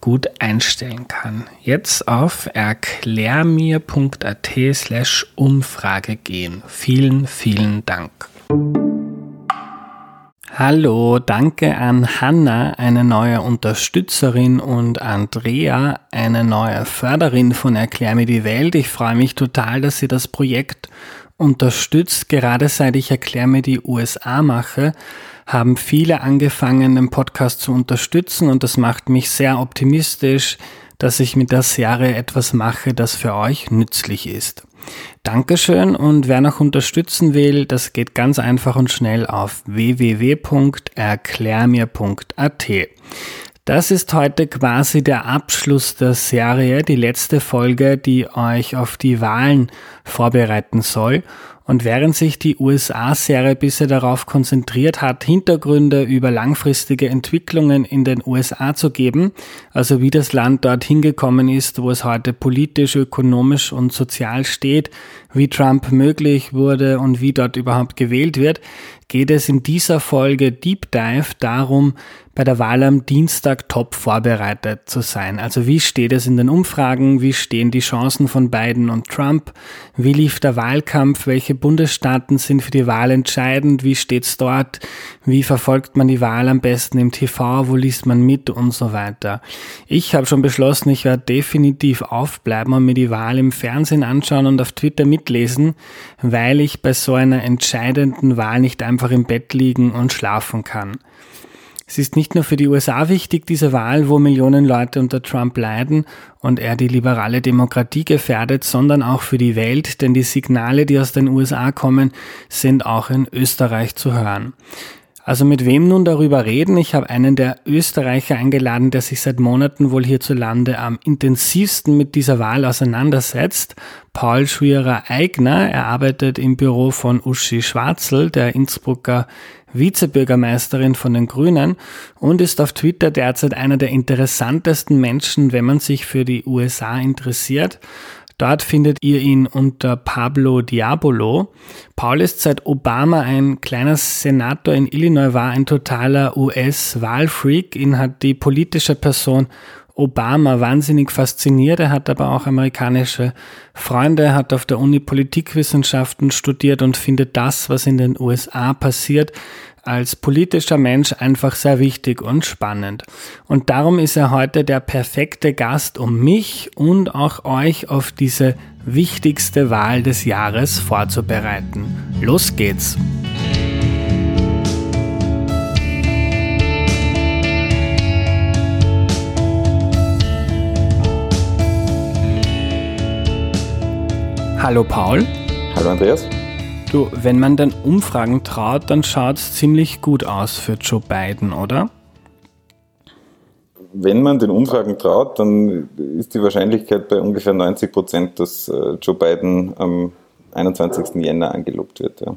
gut einstellen kann. Jetzt auf erklärmir.at slash Umfrage gehen. Vielen, vielen Dank. Hallo, danke an Hanna, eine neue Unterstützerin und Andrea, eine neue Förderin von Erklär mir die Welt. Ich freue mich total, dass sie das Projekt unterstützt, gerade seit ich Erklär mir die USA mache haben viele angefangen, den Podcast zu unterstützen und das macht mich sehr optimistisch, dass ich mit der Serie etwas mache, das für euch nützlich ist. Dankeschön und wer noch unterstützen will, das geht ganz einfach und schnell auf www.erklärmir.at. Das ist heute quasi der Abschluss der Serie, die letzte Folge, die euch auf die Wahlen vorbereiten soll. Und während sich die USA-Serie bisher darauf konzentriert hat, Hintergründe über langfristige Entwicklungen in den USA zu geben, also wie das Land dort hingekommen ist, wo es heute politisch, ökonomisch und sozial steht, wie Trump möglich wurde und wie dort überhaupt gewählt wird, geht es in dieser Folge Deep Dive darum, bei der Wahl am Dienstag top vorbereitet zu sein. Also wie steht es in den Umfragen, wie stehen die Chancen von Biden und Trump, wie lief der Wahlkampf, welche Bundesstaaten sind für die Wahl entscheidend, wie steht's dort, wie verfolgt man die Wahl am besten im TV, wo liest man mit? Und so weiter. Ich habe schon beschlossen, ich werde definitiv aufbleiben und mir die Wahl im Fernsehen anschauen und auf Twitter mitlesen, weil ich bei so einer entscheidenden Wahl nicht einfach im Bett liegen und schlafen kann. Es ist nicht nur für die USA wichtig, diese Wahl, wo Millionen Leute unter Trump leiden und er die liberale Demokratie gefährdet, sondern auch für die Welt, denn die Signale, die aus den USA kommen, sind auch in Österreich zu hören. Also mit wem nun darüber reden? Ich habe einen der Österreicher eingeladen, der sich seit Monaten wohl hierzulande am intensivsten mit dieser Wahl auseinandersetzt. Paul Schwierer-Eigner. Er arbeitet im Büro von Uschi Schwarzel, der Innsbrucker Vizebürgermeisterin von den Grünen und ist auf Twitter derzeit einer der interessantesten Menschen, wenn man sich für die USA interessiert. Dort findet ihr ihn unter Pablo Diabolo. Paul ist seit Obama ein kleiner Senator in Illinois, war ein totaler US-Wahlfreak. Ihn hat die politische Person Obama wahnsinnig fasziniert. Er hat aber auch amerikanische Freunde, hat auf der Uni Politikwissenschaften studiert und findet das, was in den USA passiert, als politischer Mensch einfach sehr wichtig und spannend. Und darum ist er heute der perfekte Gast, um mich und auch euch auf diese wichtigste Wahl des Jahres vorzubereiten. Los geht's! Hallo Paul. Hallo Andreas. Du, wenn man den Umfragen traut, dann schaut es ziemlich gut aus für Joe Biden, oder? Wenn man den Umfragen traut, dann ist die Wahrscheinlichkeit bei ungefähr 90 Prozent, dass äh, Joe Biden am 21. Jänner angelobt wird. Ja.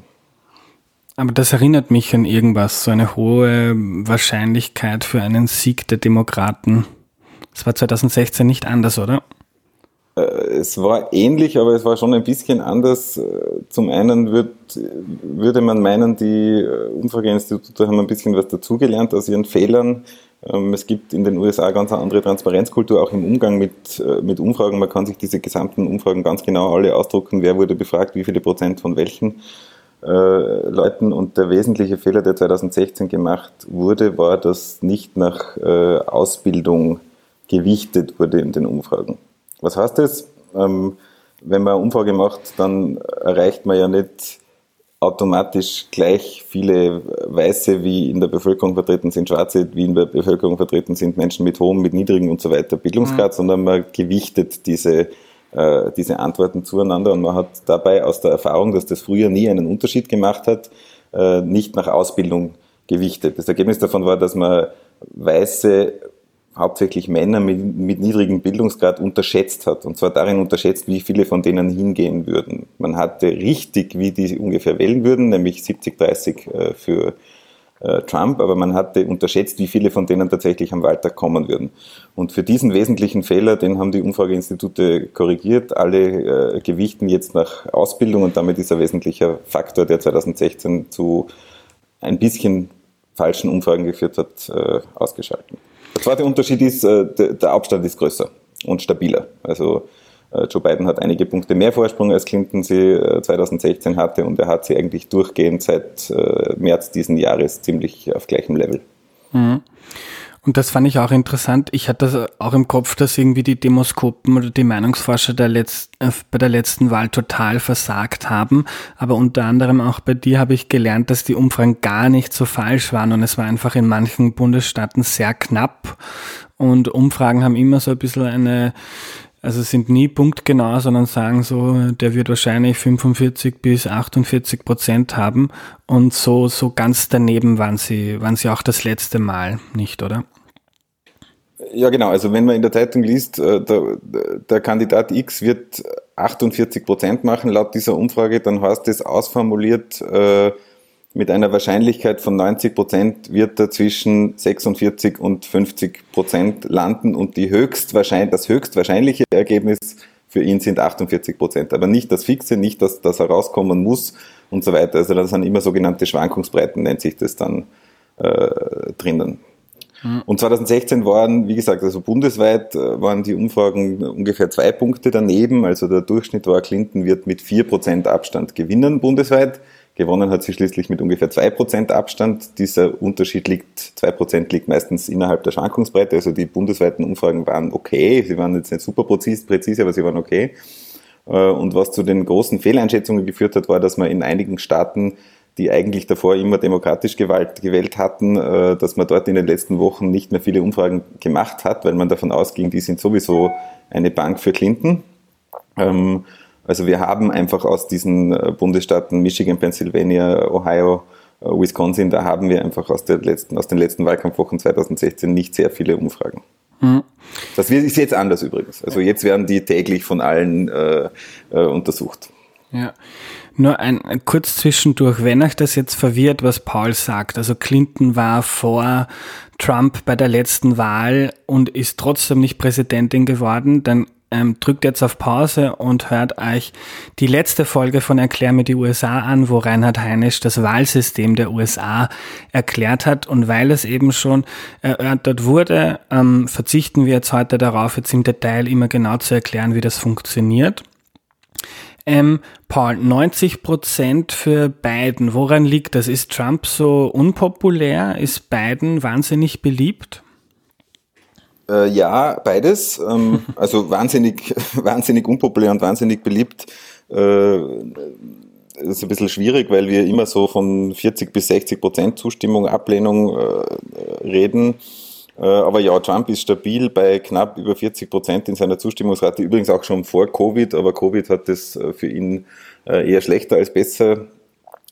Aber das erinnert mich an irgendwas, so eine hohe Wahrscheinlichkeit für einen Sieg der Demokraten. Das war 2016 nicht anders, oder? Äh, es war ähnlich, aber es war schon ein bisschen anders. Äh, zum einen würd, würde man meinen, die äh, Umfrageinstitute haben ein bisschen was dazugelernt aus ihren Fehlern. Ähm, es gibt in den USA ganz eine andere Transparenzkultur, auch im Umgang mit, mit Umfragen. Man kann sich diese gesamten Umfragen ganz genau alle ausdrucken, wer wurde befragt, wie viele Prozent von welchen äh, Leuten. Und der wesentliche Fehler, der 2016 gemacht wurde, war, dass nicht nach äh, Ausbildung gewichtet wurde in den Umfragen. Was heißt das? Ähm, wenn man eine Umfrage macht, dann erreicht man ja nicht automatisch gleich viele Weiße, wie in der Bevölkerung vertreten sind, Schwarze, wie in der Bevölkerung vertreten sind, Menschen mit hohem, mit niedrigem und so weiter Bildungsgrad, mhm. sondern man gewichtet diese, äh, diese Antworten zueinander und man hat dabei aus der Erfahrung, dass das früher nie einen Unterschied gemacht hat, äh, nicht nach Ausbildung gewichtet. Das Ergebnis davon war, dass man Weiße hauptsächlich Männer mit, mit niedrigem Bildungsgrad unterschätzt hat. Und zwar darin unterschätzt, wie viele von denen hingehen würden. Man hatte richtig, wie die ungefähr wählen würden, nämlich 70-30 äh, für äh, Trump, aber man hatte unterschätzt, wie viele von denen tatsächlich am Wahltag kommen würden. Und für diesen wesentlichen Fehler, den haben die Umfrageinstitute korrigiert. Alle äh, gewichten jetzt nach Ausbildung und damit ist ein wesentlicher Faktor, der 2016 zu ein bisschen falschen Umfragen geführt hat, äh, ausgeschalten. Der zweite Unterschied ist, äh, der Abstand ist größer und stabiler. Also äh, Joe Biden hat einige Punkte mehr Vorsprung, als Clinton sie 2016 hatte und er hat sie eigentlich durchgehend seit März diesen Jahres ziemlich auf gleichem Level. Mhm. Und das fand ich auch interessant. Ich hatte auch im Kopf, dass irgendwie die Demoskopen oder die Meinungsforscher der Letz äh, bei der letzten Wahl total versagt haben. Aber unter anderem auch bei dir habe ich gelernt, dass die Umfragen gar nicht so falsch waren und es war einfach in manchen Bundesstaaten sehr knapp. Und Umfragen haben immer so ein bisschen eine also sind nie punktgenau, sondern sagen so, der wird wahrscheinlich 45 bis 48 Prozent haben. Und so, so ganz daneben waren sie, waren sie auch das letzte Mal nicht, oder? Ja, genau. Also wenn man in der Zeitung liest, äh, der, der Kandidat X wird 48 Prozent machen laut dieser Umfrage, dann heißt es ausformuliert, äh, mit einer Wahrscheinlichkeit von 90 Prozent wird er zwischen 46 und 50 Prozent landen und die höchstwahrscheinlich, das höchstwahrscheinliche Ergebnis für ihn sind 48 Prozent. Aber nicht das Fixe, nicht, dass das herauskommen muss und so weiter. Also das sind immer sogenannte Schwankungsbreiten, nennt sich das dann äh, drinnen. Mhm. Und 2016 waren, wie gesagt, also bundesweit äh, waren die Umfragen ungefähr zwei Punkte daneben. Also der Durchschnitt war, Clinton wird mit vier Prozent Abstand gewinnen bundesweit. Gewonnen hat sie schließlich mit ungefähr zwei Prozent Abstand. Dieser Unterschied liegt, zwei Prozent liegt meistens innerhalb der Schwankungsbreite. Also die bundesweiten Umfragen waren okay. Sie waren jetzt nicht super präzise, aber sie waren okay. Äh, und was zu den großen Fehleinschätzungen geführt hat, war, dass man in einigen Staaten, die eigentlich davor immer demokratisch gewählt, gewählt hatten, äh, dass man dort in den letzten Wochen nicht mehr viele Umfragen gemacht hat, weil man davon ausging, die sind sowieso eine Bank für Clinton. Ähm, also wir haben einfach aus diesen äh, Bundesstaaten Michigan, Pennsylvania, Ohio, äh, Wisconsin, da haben wir einfach aus, der letzten, aus den letzten Wahlkampfwochen 2016 nicht sehr viele Umfragen. Mhm. Das ist jetzt anders übrigens. Also jetzt werden die täglich von allen äh, äh, untersucht. Ja. Nur ein, ein kurz zwischendurch, wenn euch das jetzt verwirrt, was Paul sagt. Also Clinton war vor Trump bei der letzten Wahl und ist trotzdem nicht Präsidentin geworden, dann ähm, drückt jetzt auf Pause und hört euch die letzte Folge von Erklär mir die USA an, wo Reinhard Heinisch das Wahlsystem der USA erklärt hat. Und weil es eben schon erörtert wurde, ähm, verzichten wir jetzt heute darauf, jetzt im Detail immer genau zu erklären, wie das funktioniert. Ähm, Paul, 90 Prozent für Biden. Woran liegt das? Ist Trump so unpopulär? Ist Biden wahnsinnig beliebt? Äh, ja, beides. Ähm, also wahnsinnig, wahnsinnig unpopulär und wahnsinnig beliebt. Äh, ist ein bisschen schwierig, weil wir immer so von 40 bis 60 Prozent Zustimmung, Ablehnung äh, reden. Äh, aber ja, Trump ist stabil bei knapp über 40 Prozent in seiner Zustimmungsrate, übrigens auch schon vor Covid, aber Covid hat das äh, für ihn äh, eher schlechter als besser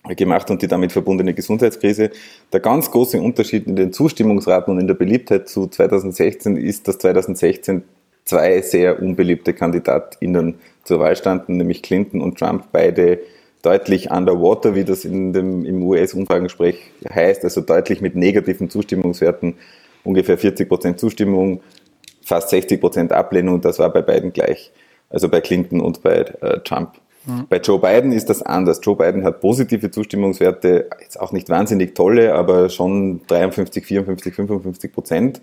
gemacht und die damit verbundene Gesundheitskrise. Der ganz große Unterschied in den Zustimmungsraten und in der Beliebtheit zu 2016 ist, dass 2016 zwei sehr unbeliebte KandidatInnen zur Wahl standen, nämlich Clinton und Trump, beide deutlich underwater, wie das in dem, im US-Umfragensprech heißt, also deutlich mit negativen Zustimmungswerten, ungefähr 40 Prozent Zustimmung, fast 60 Prozent Ablehnung, das war bei beiden gleich, also bei Clinton und bei äh, Trump. Mhm. Bei Joe Biden ist das anders. Joe Biden hat positive Zustimmungswerte, jetzt auch nicht wahnsinnig tolle, aber schon 53, 54, 55 Prozent.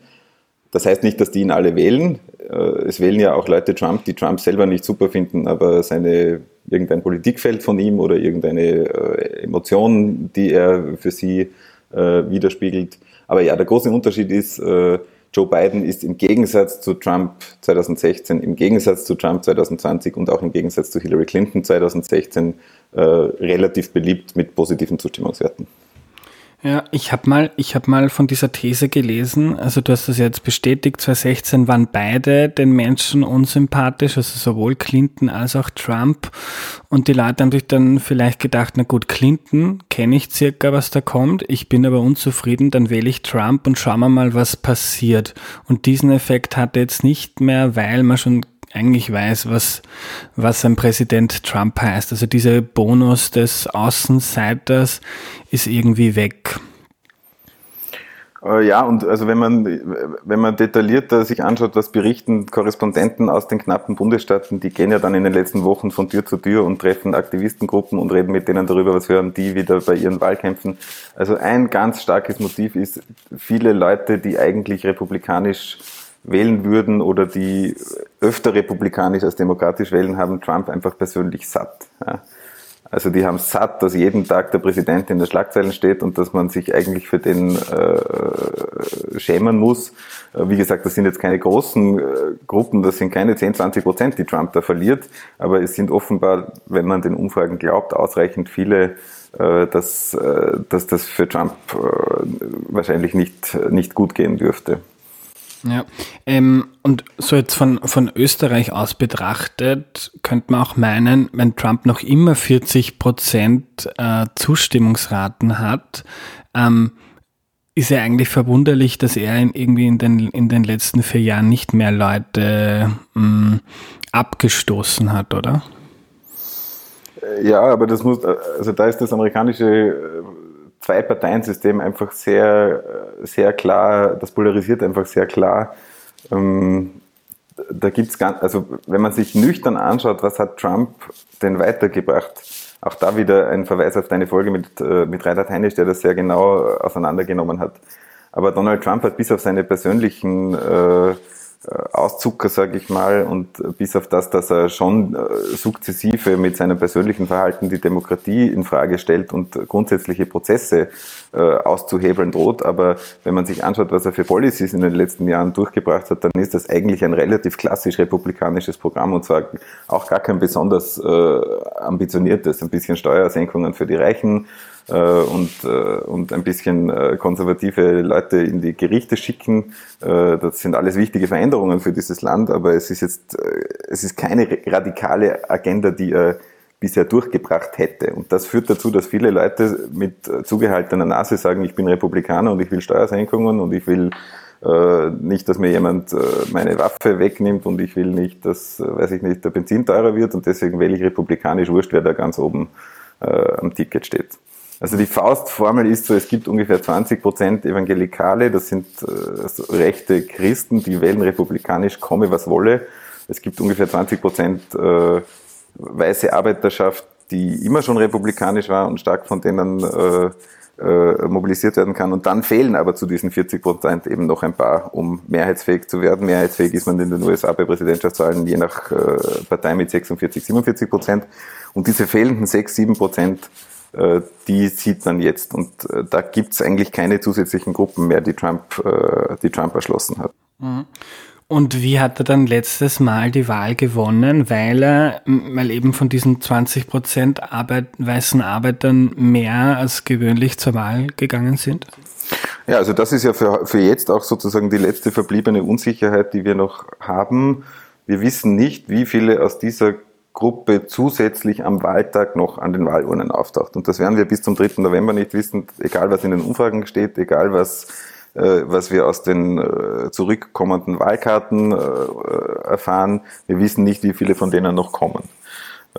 Das heißt nicht, dass die ihn alle wählen. Äh, es wählen ja auch Leute Trump, die Trump selber nicht super finden, aber seine irgendein Politikfeld von ihm oder irgendeine äh, Emotion, die er für sie äh, widerspiegelt. Aber ja, der große Unterschied ist, Joe Biden ist im Gegensatz zu Trump 2016, im Gegensatz zu Trump 2020 und auch im Gegensatz zu Hillary Clinton 2016 äh, relativ beliebt mit positiven Zustimmungswerten. Ja, ich habe mal, ich habe mal von dieser These gelesen. Also du hast das jetzt bestätigt. 2016 waren beide den Menschen unsympathisch, also sowohl Clinton als auch Trump. Und die Leute haben sich dann vielleicht gedacht, na gut, Clinton kenne ich circa, was da kommt. Ich bin aber unzufrieden, dann wähle ich Trump und schauen wir mal, was passiert. Und diesen Effekt hat er jetzt nicht mehr, weil man schon eigentlich weiß, was, was ein Präsident Trump heißt. Also dieser Bonus des Außenseiters ist irgendwie weg. Äh, ja, und also wenn man, wenn man detaillierter sich anschaut, was berichten Korrespondenten aus den knappen Bundesstaaten, die gehen ja dann in den letzten Wochen von Tür zu Tür und treffen Aktivistengruppen und reden mit denen darüber, was hören die wieder bei ihren Wahlkämpfen. Also ein ganz starkes Motiv ist, viele Leute, die eigentlich republikanisch wählen würden oder die öfter republikanisch als demokratisch wählen, haben Trump einfach persönlich satt. Ja. Also die haben satt, dass jeden Tag der Präsident in der Schlagzeilen steht und dass man sich eigentlich für den äh, schämen muss. Äh, wie gesagt, das sind jetzt keine großen äh, Gruppen, das sind keine 10, 20 Prozent, die Trump da verliert, aber es sind offenbar, wenn man den Umfragen glaubt, ausreichend viele, äh, dass, äh, dass das für Trump äh, wahrscheinlich nicht, nicht gut gehen dürfte. Ja, ähm, und so jetzt von, von Österreich aus betrachtet, könnte man auch meinen, wenn Trump noch immer 40 Prozent äh, Zustimmungsraten hat, ähm, ist ja eigentlich verwunderlich, dass er in, irgendwie in den, in den letzten vier Jahren nicht mehr Leute mh, mm, abgestoßen hat, oder? Ja, aber das muss, also da ist das amerikanische Zwei-Parteien-System einfach sehr, sehr klar, das polarisiert einfach sehr klar. Ähm, da gibt's ganz, also wenn man sich nüchtern anschaut, was hat Trump denn weitergebracht? Auch da wieder ein Verweis auf deine Folge mit, äh, mit Reinhard Heinisch, der das sehr genau auseinandergenommen hat. Aber Donald Trump hat bis auf seine persönlichen äh, Auszucker, sage ich mal, und bis auf das, dass er schon äh, sukzessive mit seinem persönlichen Verhalten die Demokratie in Frage stellt und grundsätzliche Prozesse äh, auszuhebeln droht. Aber wenn man sich anschaut, was er für Policies in den letzten Jahren durchgebracht hat, dann ist das eigentlich ein relativ klassisch republikanisches Programm und zwar auch gar kein besonders ambitioniertes, ein bisschen Steuersenkungen für die Reichen, äh, und, äh, und ein bisschen äh, konservative Leute in die Gerichte schicken. das sind alles wichtige Veränderungen für dieses Land, aber es ist jetzt, es ist keine radikale Agenda, die er bisher durchgebracht hätte. Und das führt dazu, dass viele Leute mit zugehaltener Nase sagen, ich bin Republikaner und ich will Steuersenkungen und ich will äh, nicht, dass mir jemand äh, meine Waffe wegnimmt und ich will nicht, dass, äh, weiß ich nicht, der Benzin teurer wird und deswegen wähle ich republikanisch, wurscht, wer da ganz oben am Ticket steht. Also die Faustformel ist so, es gibt ungefähr 20 Prozent Evangelikale, das sind äh, rechte Christen, die wählen republikanisch, komme was wolle. Es gibt ungefähr 20 Prozent äh, weiße Arbeiterschaft, die immer schon republikanisch war und stark von denen äh, äh, mobilisiert werden kann. Und dann fehlen aber zu diesen 40 Prozent eben noch ein paar, um mehrheitsfähig zu werden. Mehrheitsfähig ist man in den USA bei Präsidentschaftswahlen je nach äh, Partei mit 46, 47 Prozent. Und diese fehlenden 6, 7 Prozent die sieht man jetzt. Und äh, da gibt es eigentlich keine zusätzlichen Gruppen mehr, die Trump, äh, die Trump erschlossen hat. Mhm. Und wie hat er dann letztes Mal die Wahl gewonnen? Weil er, weil eben von diesen 20 Prozent Arbeit, weißen Arbeitern mehr als gewöhnlich zur Wahl gegangen sind? Ja, also das ist ja für, für jetzt auch sozusagen die letzte verbliebene Unsicherheit, die wir noch haben. Wir wissen nicht, wie viele aus dieser Gruppe zusätzlich am Wahltag noch an den Wahlurnen auftaucht. Und das werden wir bis zum 3. November nicht wissen, egal was in den Umfragen steht, egal was, äh, was wir aus den äh, zurückkommenden Wahlkarten äh, erfahren. Wir wissen nicht, wie viele von denen noch kommen.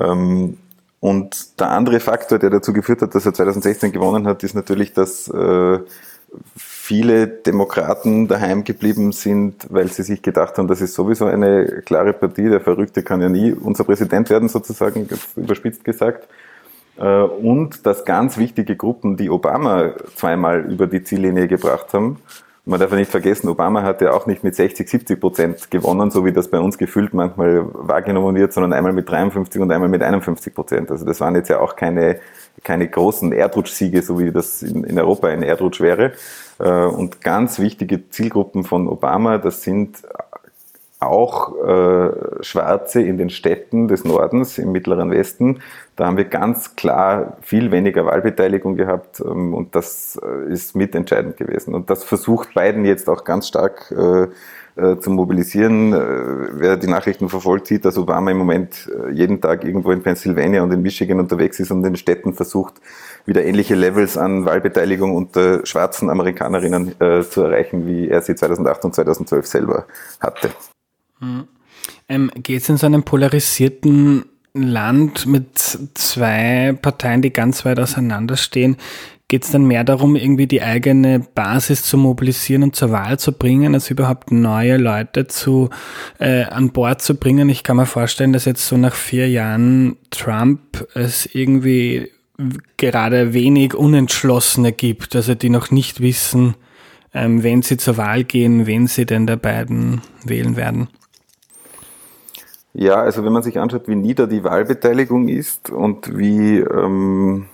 Ähm, und der andere Faktor, der dazu geführt hat, dass er 2016 gewonnen hat, ist natürlich, dass äh, viele Demokraten daheim geblieben sind, weil sie sich gedacht haben, das ist sowieso eine klare Partie, der Verrückte kann ja nie unser Präsident werden, sozusagen, überspitzt gesagt. Äh, und dass ganz wichtige Gruppen, die Obama zweimal über die Ziellinie gebracht haben, man darf ja nicht vergessen, Obama hat ja auch nicht mit 60, 70 Prozent gewonnen, so wie das bei uns gefühlt manchmal wahrgenommen wird, sondern einmal mit 53 und einmal mit 51 Prozent. Also das waren jetzt ja auch keine keine großen Erdrutschsiege, so wie das in, in Europa ein Erdrutsch wäre. Äh, und ganz wichtige Zielgruppen von Obama, das sind auch äh, Schwarze in den Städten des Nordens, im Mittleren Westen. Da haben wir ganz klar viel weniger Wahlbeteiligung gehabt ähm, und das äh, ist mitentscheidend gewesen. Und das versucht Biden jetzt auch ganz stark äh, äh, zu mobilisieren. Äh, wer die Nachrichten verfolgt, sieht, dass Obama im Moment äh, jeden Tag irgendwo in Pennsylvania und in Michigan unterwegs ist und in Städten versucht, wieder ähnliche Levels an Wahlbeteiligung unter schwarzen Amerikanerinnen äh, zu erreichen, wie er sie 2008 und 2012 selber hatte. Ähm, Geht es in so einem polarisierten Land mit zwei Parteien, die ganz weit auseinanderstehen, geht es dann mehr darum, irgendwie die eigene Basis zu mobilisieren und zur Wahl zu bringen, als überhaupt neue Leute zu, äh, an Bord zu bringen? Ich kann mir vorstellen, dass jetzt so nach vier Jahren Trump es irgendwie gerade wenig Unentschlossene gibt, also die noch nicht wissen, ähm, wenn sie zur Wahl gehen, wen sie denn der beiden wählen werden. Ja, also wenn man sich anschaut, wie nieder die Wahlbeteiligung ist und wie, ähm, äh,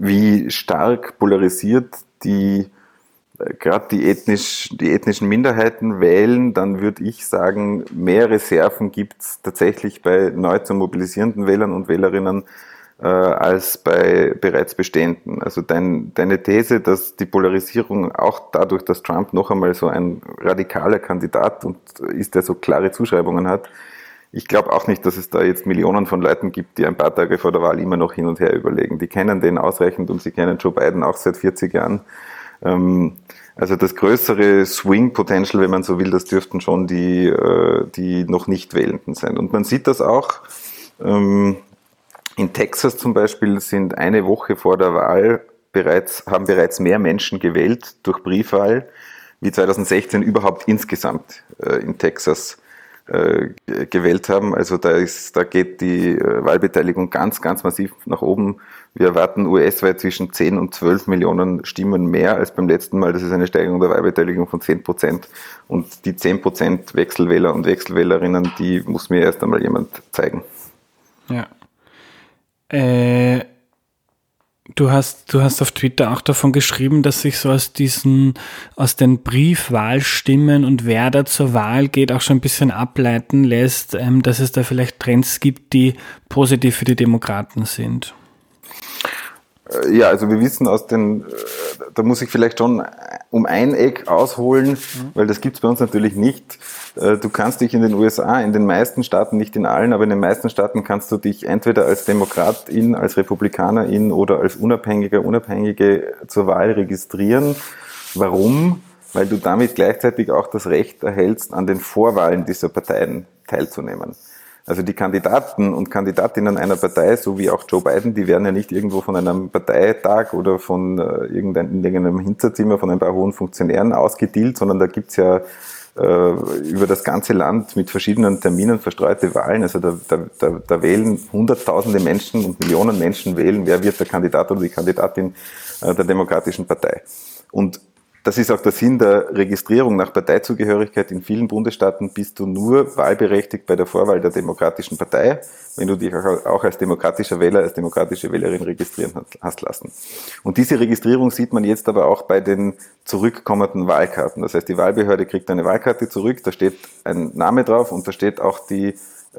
wie stark polarisiert die äh, gerade die, ethnisch, die ethnischen Minderheiten wählen, dann würde ich sagen, mehr Reserven gibt es tatsächlich bei neu zu mobilisierenden Wählern und Wählerinnen äh, als bei bereits bestehenden. Also dein, deine These, dass die Polarisierung auch dadurch, dass Trump noch einmal so ein radikaler Kandidat und ist, der so klare Zuschreibungen hat, ich glaube auch nicht, dass es da jetzt Millionen von Leuten gibt, die ein paar Tage vor der Wahl immer noch hin und her überlegen. Die kennen den ausreichend und sie kennen Joe Biden auch seit 40 Jahren. Ähm, also das größere Swing-Potential, wenn man so will, das dürften schon die, äh, die noch nicht Wählenden sein. Und man sieht das auch. Ähm, in Texas zum Beispiel sind eine Woche vor der Wahl bereits, haben bereits mehr Menschen gewählt durch Briefwahl, wie 2016 überhaupt insgesamt äh, in Texas gewählt haben. Also da ist, da geht die äh, Wahlbeteiligung ganz, ganz massiv nach oben. Wir erwarten US-weit zwischen 10 und 12 Millionen Stimmen mehr als beim letzten Mal. Das ist eine Steigerung der Wahlbeteiligung von 10 Prozent. Und die 10 Prozent Wechselwähler und Wechselwählerinnen, die muss mir erst einmal jemand zeigen. Ja. Äh, du hast, du hast auf Twitter auch davon geschrieben, dass sich so aus diesen, aus den Briefwahlstimmen und wer da zur Wahl geht, auch schon ein bisschen ableiten lässt, ähm, dass es da vielleicht Trends gibt, die positiv für die Demokraten sind. Äh, ja, also wir wissen aus den, äh, da muss ich vielleicht schon um ein Eck ausholen, mhm. weil das gibt's bei uns natürlich nicht. Äh, du kannst dich in den USA, in den meisten Staaten, nicht in allen, aber in den meisten Staaten kannst du dich entweder als Demokratin, als Republikanerin oder als Unabhängiger, Unabhängige zur Wahl registrieren. Warum? Weil du damit gleichzeitig auch das Recht erhältst, an den Vorwahlen dieser Parteien teilzunehmen. Also die Kandidaten und Kandidatinnen einer Partei, so wie auch Joe Biden, die werden ja nicht irgendwo von einem Parteitag oder von äh, irgendein, irgendeinem Hinterzimmer von ein paar hohen Funktionären ausgedealt, sondern da gibt's ja äh, über das ganze Land mit verschiedenen Terminen verstreute Wahlen. Also da, da, da, da wählen Hunderttausende Menschen und Millionen Menschen wählen, wer wird der Kandidat oder die Kandidatin äh, der Demokratischen Partei. Und das ist auch der Sinn der Registrierung nach Parteizugehörigkeit. In vielen Bundesstaaten bist du nur wahlberechtigt bei der Vorwahl der Demokratischen Partei, wenn du dich auch als demokratischer Wähler, als demokratische Wählerin registrieren hast lassen. Und diese Registrierung sieht man jetzt aber auch bei den zurückkommenden Wahlkarten. Das heißt, die Wahlbehörde kriegt eine Wahlkarte zurück, da steht ein Name drauf und da steht auch die,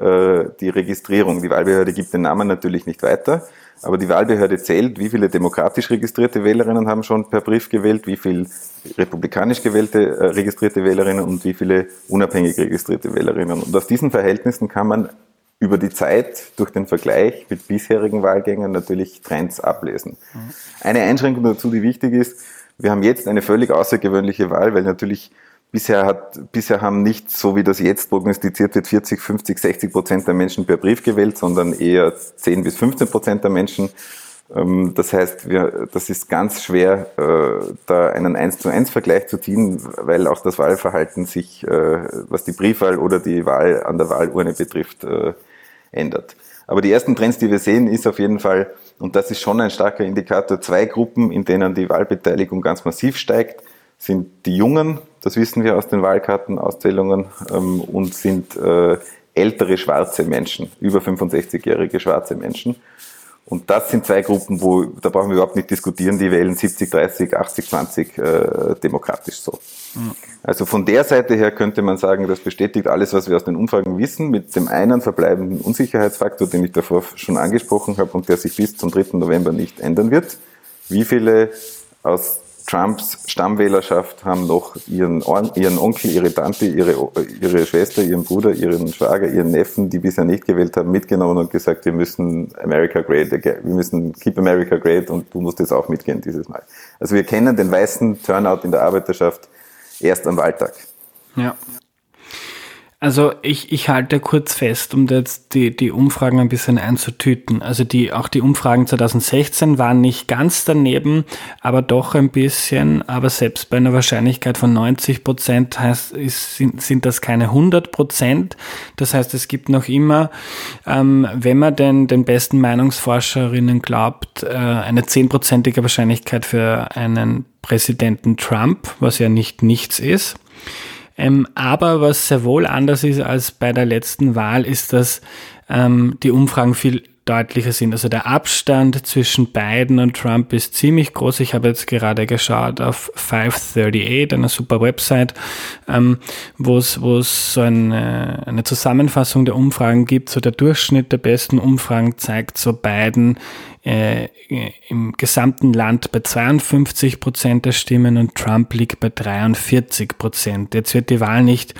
äh, die Registrierung. Die Wahlbehörde gibt den Namen natürlich nicht weiter. Aber die Wahlbehörde zählt, wie viele demokratisch registrierte Wählerinnen haben schon per Brief gewählt, wie viele republikanisch gewählte äh, registrierte Wählerinnen und wie viele unabhängig registrierte Wählerinnen. Und aus diesen Verhältnissen kann man über die Zeit durch den Vergleich mit bisherigen Wahlgängen natürlich Trends ablesen. Mhm. Eine Einschränkung dazu, die wichtig ist, wir haben jetzt eine völlig außergewöhnliche Wahl, weil natürlich Bisher, hat, bisher haben nicht, so wie das jetzt prognostiziert wird, 40, 50, 60 Prozent der Menschen per Brief gewählt, sondern eher 10 bis 15 Prozent der Menschen. Ähm, das heißt, wir, das ist ganz schwer, äh, da einen 1 zu 1 Vergleich zu ziehen, weil auch das Wahlverhalten sich, äh, was die Briefwahl oder die Wahl an der Wahlurne betrifft, äh, ändert. Aber die ersten Trends, die wir sehen, ist auf jeden Fall, und das ist schon ein starker Indikator, zwei Gruppen, in denen die Wahlbeteiligung ganz massiv steigt sind die Jungen, das wissen wir aus den Wahlkartenauszählungen, ähm, und sind äh, ältere schwarze Menschen, über 65-jährige schwarze Menschen. Und das sind zwei Gruppen, wo, da brauchen wir überhaupt nicht diskutieren, die wählen 70, 30, 80, 20 äh, demokratisch so. Mhm. Also von der Seite her könnte man sagen, das bestätigt alles, was wir aus den Umfragen wissen, mit dem einen verbleibenden Unsicherheitsfaktor, den ich davor schon angesprochen habe und der sich bis zum 3. November nicht ändern wird. Wie viele aus Trumps Stammwählerschaft haben noch ihren, ihren Onkel, ihre Tante, ihre, ihre Schwester, ihren Bruder, ihren Schwager, ihren Neffen, die bisher nicht gewählt haben, mitgenommen und gesagt, wir müssen America Great, wir müssen Keep America Great und du musst jetzt auch mitgehen dieses Mal. Also wir kennen den weißen Turnout in der Arbeiterschaft erst am Wahltag. Ja. Also ich, ich halte kurz fest, um jetzt die, die Umfragen ein bisschen einzutüten. Also die, auch die Umfragen 2016 waren nicht ganz daneben, aber doch ein bisschen. Aber selbst bei einer Wahrscheinlichkeit von 90 Prozent heißt, sind, sind das keine 100 Prozent. Das heißt, es gibt noch immer, ähm, wenn man denn den besten Meinungsforscherinnen glaubt, äh, eine zehnprozentige Wahrscheinlichkeit für einen Präsidenten Trump, was ja nicht nichts ist. Ähm, aber was sehr wohl anders ist als bei der letzten Wahl, ist, dass ähm, die Umfragen viel deutlicher sind. Also der Abstand zwischen Biden und Trump ist ziemlich groß. Ich habe jetzt gerade geschaut auf 538, einer super Website, ähm, wo es so eine, eine Zusammenfassung der Umfragen gibt. So der Durchschnitt der besten Umfragen zeigt so Biden äh, im gesamten Land bei 52 Prozent der Stimmen und Trump liegt bei 43 Prozent. Jetzt wird die Wahl nicht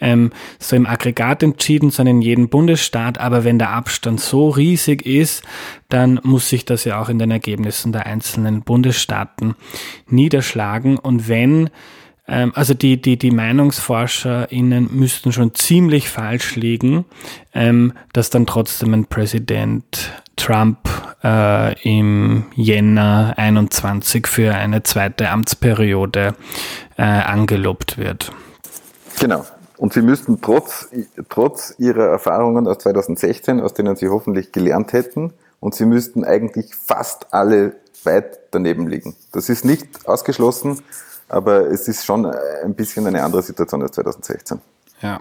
ähm, so im Aggregat entschieden, sondern in jedem Bundesstaat. Aber wenn der Abstand so riesig ist, dann muss sich das ja auch in den Ergebnissen der einzelnen Bundesstaaten niederschlagen. Und wenn ähm, also die, die, die MeinungsforscherInnen müssten schon ziemlich falsch liegen, ähm, dass dann trotzdem ein Präsident Trump äh, im Jänner 21 für eine zweite Amtsperiode äh, angelobt wird. Genau. Und Sie müssten trotz, trotz Ihrer Erfahrungen aus 2016, aus denen Sie hoffentlich gelernt hätten, und Sie müssten eigentlich fast alle weit daneben liegen. Das ist nicht ausgeschlossen, aber es ist schon ein bisschen eine andere Situation als 2016. Ja,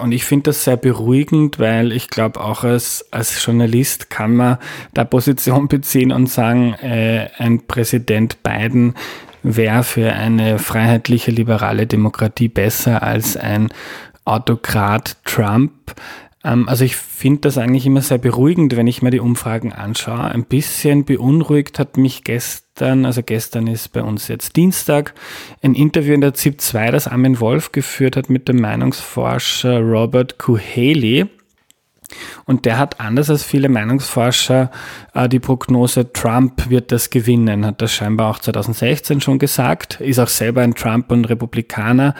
und ich finde das sehr beruhigend, weil ich glaube, auch als, als Journalist kann man da Position beziehen und sagen, äh, ein Präsident Biden wäre für eine freiheitliche liberale Demokratie besser als ein Autokrat Trump. Ähm, also ich finde das eigentlich immer sehr beruhigend, wenn ich mir die Umfragen anschaue. Ein bisschen beunruhigt hat mich gestern, also gestern ist bei uns jetzt Dienstag, ein Interview in der ZIP 2, das Armin Wolf geführt hat mit dem Meinungsforscher Robert Kuheli. Und der hat anders als viele Meinungsforscher äh, die Prognose, Trump wird das gewinnen, hat das scheinbar auch 2016 schon gesagt, ist auch selber ein Trump- und Republikaner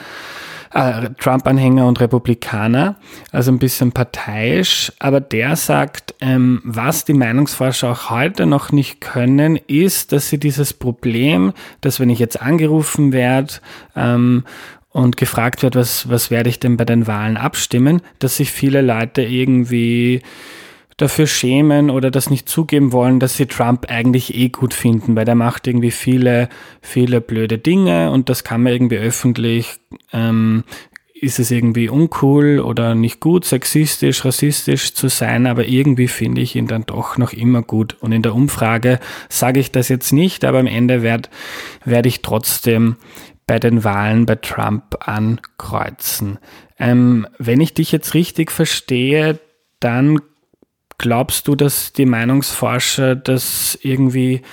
äh, Trump-Anhänger und Republikaner, also ein bisschen parteiisch, aber der sagt, ähm, was die Meinungsforscher auch heute noch nicht können, ist, dass sie dieses Problem, dass wenn ich jetzt angerufen werde ähm, und gefragt wird, was, was werde ich denn bei den Wahlen abstimmen, dass sich viele Leute irgendwie dafür schämen oder das nicht zugeben wollen, dass sie Trump eigentlich eh gut finden, weil der macht irgendwie viele, viele blöde Dinge und das kann man irgendwie öffentlich, ähm, ist es irgendwie uncool oder nicht gut, sexistisch, rassistisch zu sein, aber irgendwie finde ich ihn dann doch noch immer gut. Und in der Umfrage sage ich das jetzt nicht, aber am Ende werde werd ich trotzdem bei den Wahlen bei Trump ankreuzen. Ähm, wenn ich dich jetzt richtig verstehe, dann Glaubst du, dass die Meinungsforscher das irgendwie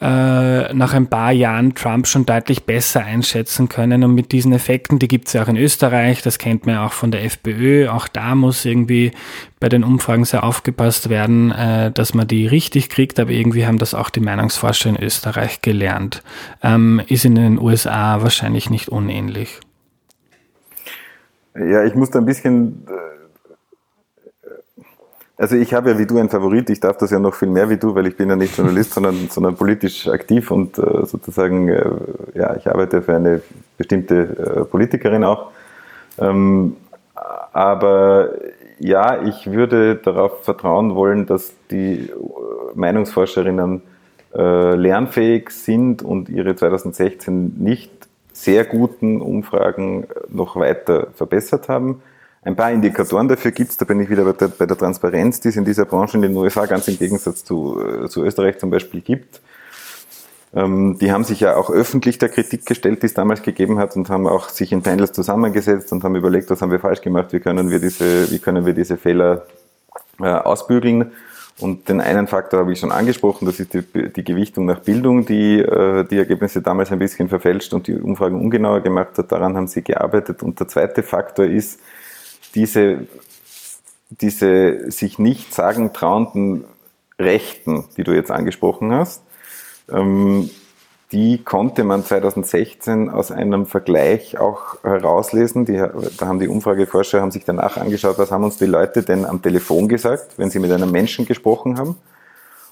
äh, nach ein paar Jahren Trump schon deutlich besser einschätzen können und mit diesen Effekten, die gibt es ja auch in Österreich, das kennt man ja auch von der FPÖ, auch da muss irgendwie bei den Umfragen sehr aufgepasst werden, äh, dass man die richtig kriegt, aber irgendwie haben das auch die Meinungsforscher in Österreich gelernt. Ähm, ist in den USA wahrscheinlich nicht unähnlich. Ja, ich muss da ein bisschen äh, also ich habe ja wie du ein Favorit, ich darf das ja noch viel mehr wie du, weil ich bin ja nicht Journalist, sondern, sondern politisch aktiv und äh, sozusagen, äh, ja, ich arbeite für eine bestimmte äh, Politikerin auch. Ähm, aber ja, ich würde darauf vertrauen wollen, dass die Meinungsforscherinnen äh, lernfähig sind und ihre 2016 nicht sehr guten Umfragen noch weiter verbessert haben. Ein paar Indikatoren dafür gibt es, da bin ich wieder bei der, bei der, Transparenz, die es in dieser Branche in den USA ganz im Gegensatz zu, äh, zu Österreich zum Beispiel gibt. Ähm, die haben sich ja auch öffentlich der Kritik gestellt, die es damals gegeben hat und haben auch sich in Panels zusammengesetzt und haben überlegt, was haben wir falsch gemacht, wie können wir diese, wie können wir diese Fehler äh, ausbügeln. Und den einen Faktor habe ich schon angesprochen, das ist die, die Gewichtung nach Bildung, die äh, die Ergebnisse damals ein bisschen verfälscht und die Umfragen ungenauer gemacht hat. Daran haben sie gearbeitet. Und der zweite Faktor ist diese, diese sich nicht sagen trauenden Rechten, die du jetzt angesprochen hast. Ähm, die konnte man 2016 aus einem Vergleich auch herauslesen. Die, da haben die Umfrageforscher haben sich danach angeschaut, was haben uns die Leute denn am Telefon gesagt, wenn sie mit einem Menschen gesprochen haben.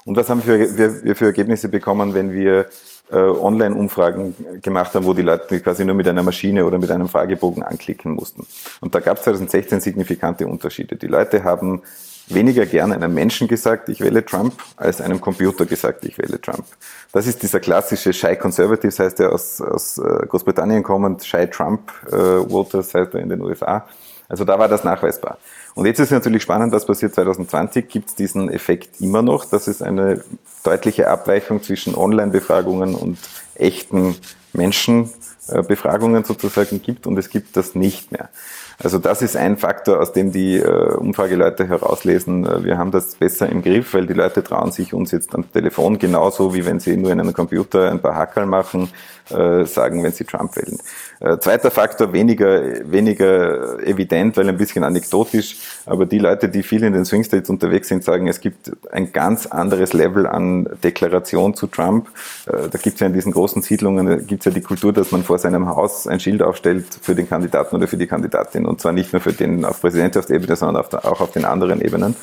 Und was haben wir, wir für Ergebnisse bekommen, wenn wir äh, Online-Umfragen gemacht haben, wo die Leute quasi nur mit einer Maschine oder mit einem Fragebogen anklicken mussten. Und da gab es 2016 signifikante Unterschiede. Die Leute haben weniger gern einem Menschen gesagt, ich wähle Trump, als einem Computer gesagt, ich wähle Trump. Das ist dieser klassische Shy Conservatives, heißt er aus, aus äh, Großbritannien kommend, Shy Trump äh, Voters heißt er in den USA. Also da war das nachweisbar. Und jetzt ist natürlich spannend, was passiert 2020. Gibt es diesen Effekt immer noch, dass es eine deutliche Abweichung zwischen Online-Befragungen und echten Menschenbefragungen sozusagen gibt und es gibt das nicht mehr. Also das ist ein Faktor, aus dem die äh, Umfrageleute herauslesen, äh, wir haben das besser im Griff, weil die Leute trauen sich uns jetzt am Telefon genauso, wie wenn sie nur in einem Computer ein paar Hackerl machen, äh, sagen, wenn sie Trump wählen. Äh, zweiter Faktor, weniger, weniger evident, weil ein bisschen anekdotisch, aber die Leute, die viel in den Swing States unterwegs sind, sagen, es gibt ein ganz anderes Level an Deklaration zu Trump. Äh, da gibt es ja in diesen großen Siedlungen, gibt es ja die Kultur, dass man vor seinem Haus ein Schild aufstellt für den Kandidaten oder für die Kandidatin und zwar nicht nur für den auf Präsidentschaftsebene, sondern auch auf den anderen Ebenen.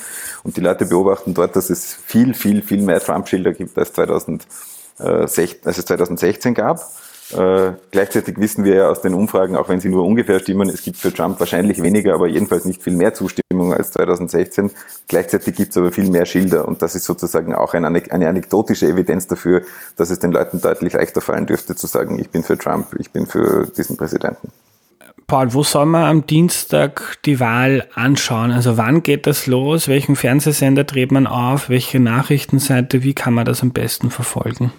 Und die Leute beobachten dort, dass es viel, viel, viel mehr Trump-Schilder gibt als 2016, als es 2016 gab. Äh, gleichzeitig wissen wir ja aus den Umfragen, auch wenn sie nur ungefähr stimmen, es gibt für Trump wahrscheinlich weniger, aber jedenfalls nicht viel mehr Zustimmung als 2016. Gleichzeitig gibt es aber viel mehr Schilder und das ist sozusagen auch eine, eine anekdotische Evidenz dafür, dass es den Leuten deutlich leichter fallen dürfte zu sagen, ich bin für Trump, ich bin für diesen Präsidenten. Paul, wo soll man am Dienstag die Wahl anschauen? Also wann geht das los? Welchen Fernsehsender dreht man auf? Welche Nachrichtenseite? Wie kann man das am besten verfolgen?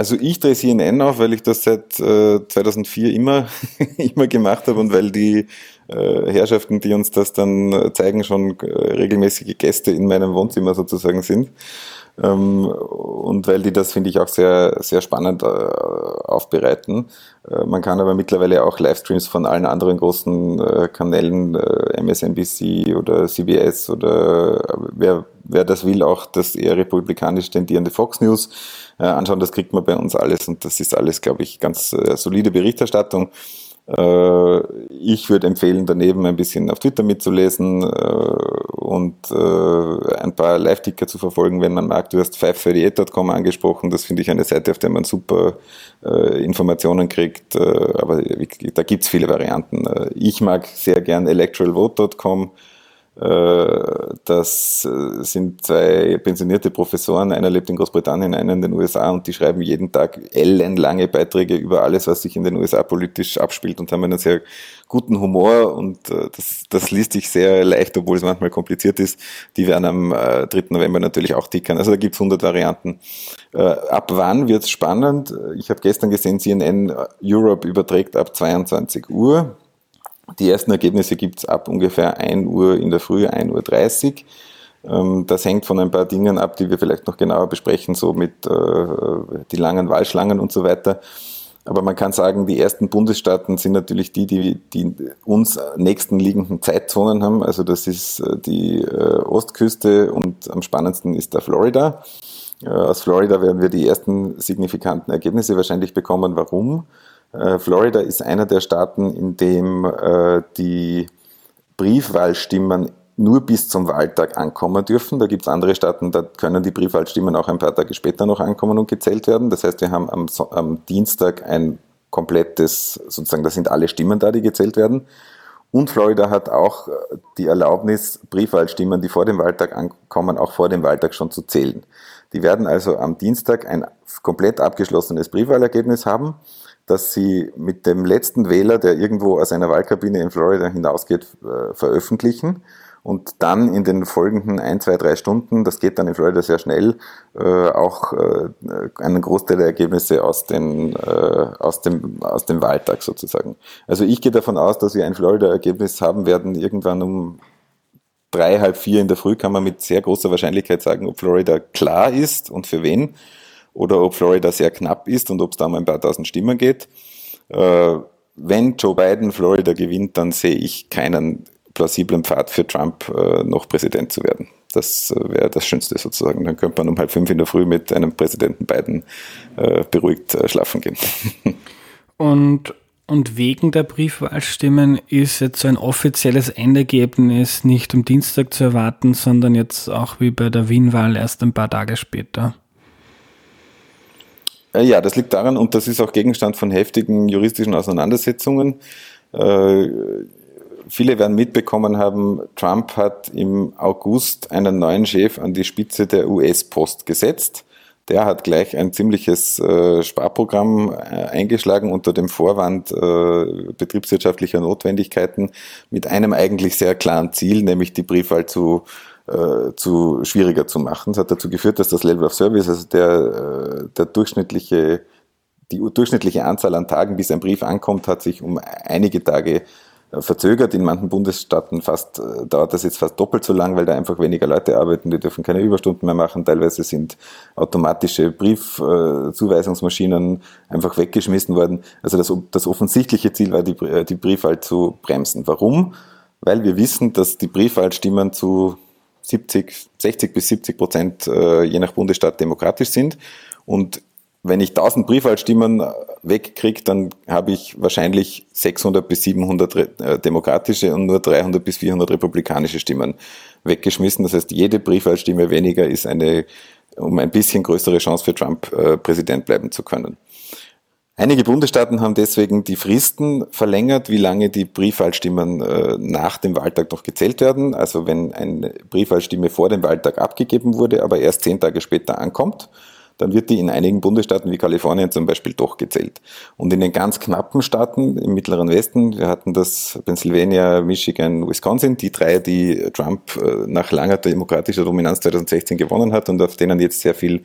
Also ich drehe CNN auf, weil ich das seit äh, 2004 immer, immer gemacht habe und weil die äh, Herrschaften, die uns das dann äh, zeigen, schon äh, regelmäßige Gäste in meinem Wohnzimmer sozusagen sind. Ähm, und weil die das, finde ich, auch sehr, sehr spannend äh, aufbereiten. Äh, man kann aber mittlerweile auch Livestreams von allen anderen großen Kanälen, MSNBC oder CBS oder wer, wer das will, auch das eher republikanisch tendierende Fox News äh, anschauen. Das kriegt man bei uns alles und das ist alles, glaube ich, ganz äh, solide Berichterstattung. Äh, ich würde empfehlen, daneben ein bisschen auf Twitter mitzulesen und ein paar Live-Ticker zu verfolgen, wenn man mag. Du hast 538.com angesprochen. Das finde ich eine Seite, auf der man super Informationen kriegt. aber da gibt es viele Varianten. Ich mag sehr gern electoralvote.com. Äh, das äh, sind zwei pensionierte Professoren, einer lebt in Großbritannien, einer in den USA und die schreiben jeden Tag ellenlange Beiträge über alles, was sich in den USA politisch abspielt und haben einen sehr guten Humor und äh, das, das liest sich sehr leicht, obwohl es manchmal kompliziert ist. Die werden am 3. November natürlich auch tickern. Also da gibt es 100 Varianten. Ab wann wird es spannend? Ich habe gestern gesehen, CNN Europe überträgt ab 22 Uhr. Die ersten Ergebnisse gibt es ab ungefähr 1 Uhr in der Früh, 1.30 Uhr. Ähm, das hängt von ein paar Dingen ab, die wir vielleicht noch genauer besprechen, so mit äh, die langen Wahlschlangen und so weiter. Aber man kann sagen, die ersten Bundesstaaten sind natürlich die, die, die uns nächsten liegenden Zeitzonen haben. Also das ist äh, die äh, Ostküste und am spannendsten ist da Florida. Aus Florida werden wir die ersten signifikanten Ergebnisse wahrscheinlich bekommen. Warum? Äh, Florida ist einer der Staaten, in dem äh, die Briefwahlstimmen nur bis zum Wahltag ankommen dürfen. Da gibt es andere Staaten, da können die Briefwahlstimmen auch ein paar Tage später noch ankommen und gezählt werden. Das heißt, wir haben am, am Dienstag ein komplettes, sozusagen, da sind alle Stimmen da, die gezählt werden. Und Florida hat auch äh, die Erlaubnis, Briefwahlstimmen, die vor dem Wahltag ankommen, auch vor dem Wahltag schon zu zählen. Die werden also am Dienstag ein komplett abgeschlossenes Briefwahlergebnis haben dass sie mit dem letzten Wähler, der irgendwo aus einer Wahlkabine in Florida hinausgeht, äh, veröffentlichen und dann in den folgenden ein, zwei, drei Stunden, das geht dann in Florida sehr schnell, äh, auch äh, einen Großteil der Ergebnisse aus, den, aus, dem, aus dem Wahltag sozusagen. Also ich gehe davon aus, dass wir ein Florida-Ergebnis haben werden, irgendwann um drei, halb vier in der Früh kann man mit sehr großer Wahrscheinlichkeit sagen, ob Florida klar ist und für wen oder ob Florida sehr knapp ist und ob es da um ein paar tausend Stimmen geht. Äh, wenn Joe Biden Florida gewinnt, dann sehe ich keinen plausiblen Pfad für Trump, äh, noch Präsident zu werden. Das äh, wäre das Schönste sozusagen. Dann könnte man um halb fünf in der Früh mit einem Präsidenten Biden äh, beruhigt äh, schlafen gehen. Und, und wegen der Briefwahlstimmen ist jetzt so ein offizielles Endergebnis nicht am Dienstag zu erwarten, sondern jetzt auch wie bei der Wien-Wahl erst ein paar Tage später. Äh, ja, das liegt daran, und das ist auch Gegenstand von heftigen juristischen Auseinandersetzungen. Äh, viele werden mitbekommen haben, Trump hat im August einen neuen Chef an die Spitze der US-Post gesetzt. Der hat gleich ein ziemliches äh, Sparprogramm eingeschlagen unter dem Vorwand betriebswirtschaftlicher Notwendigkeiten mit einem eigentlich sehr klaren Ziel, nämlich die Briefwahl zu äh, zu schwieriger zu machen. Das hat dazu geführt, dass das Level of Service, also der, äh, der durchschnittliche, die durchschnittliche Anzahl an Tagen, bis ein Brief ankommt, hat sich um einige Tage äh, verzögert. In manchen Bundesstaaten fast, äh, dauert das jetzt fast doppelt so lang, weil da einfach weniger Leute arbeiten, die dürfen keine Überstunden mehr machen. Teilweise sind automatische Briefzuweisungsmaschinen einfach weggeschmissen worden. Also das, das offensichtliche Ziel war, die, die Briefwahl zu bremsen. Warum? Weil wir wissen, dass die Briefwahlstimmen zu 70, 60 bis 70 Prozent äh, je nach Bundesstaat demokratisch sind. Und wenn ich 1000 Briefwahlstimmen wegkriege, dann habe ich wahrscheinlich 600 bis 700 äh, demokratische und nur 300 bis 400 republikanische Stimmen weggeschmissen. Das heißt, jede Briefwahlstimme weniger ist eine um ein bisschen größere Chance für Trump äh, Präsident bleiben zu können. Einige Bundesstaaten haben deswegen die Fristen verlängert, wie lange die Briefwahlstimmen äh, nach dem Wahltag noch gezählt werden. Also wenn eine Briefwahlstimme vor dem Wahltag abgegeben wurde, aber erst zehn Tage später ankommt, dann wird die in einigen Bundesstaaten wie Kalifornien zum Beispiel doch gezählt. Und in den ganz knappen Staaten im Mittleren Westen, wir hatten das Pennsylvania, Michigan, Wisconsin, die drei, die Trump äh, nach langer demokratischer Dominanz 2016 gewonnen hat und auf denen jetzt sehr viel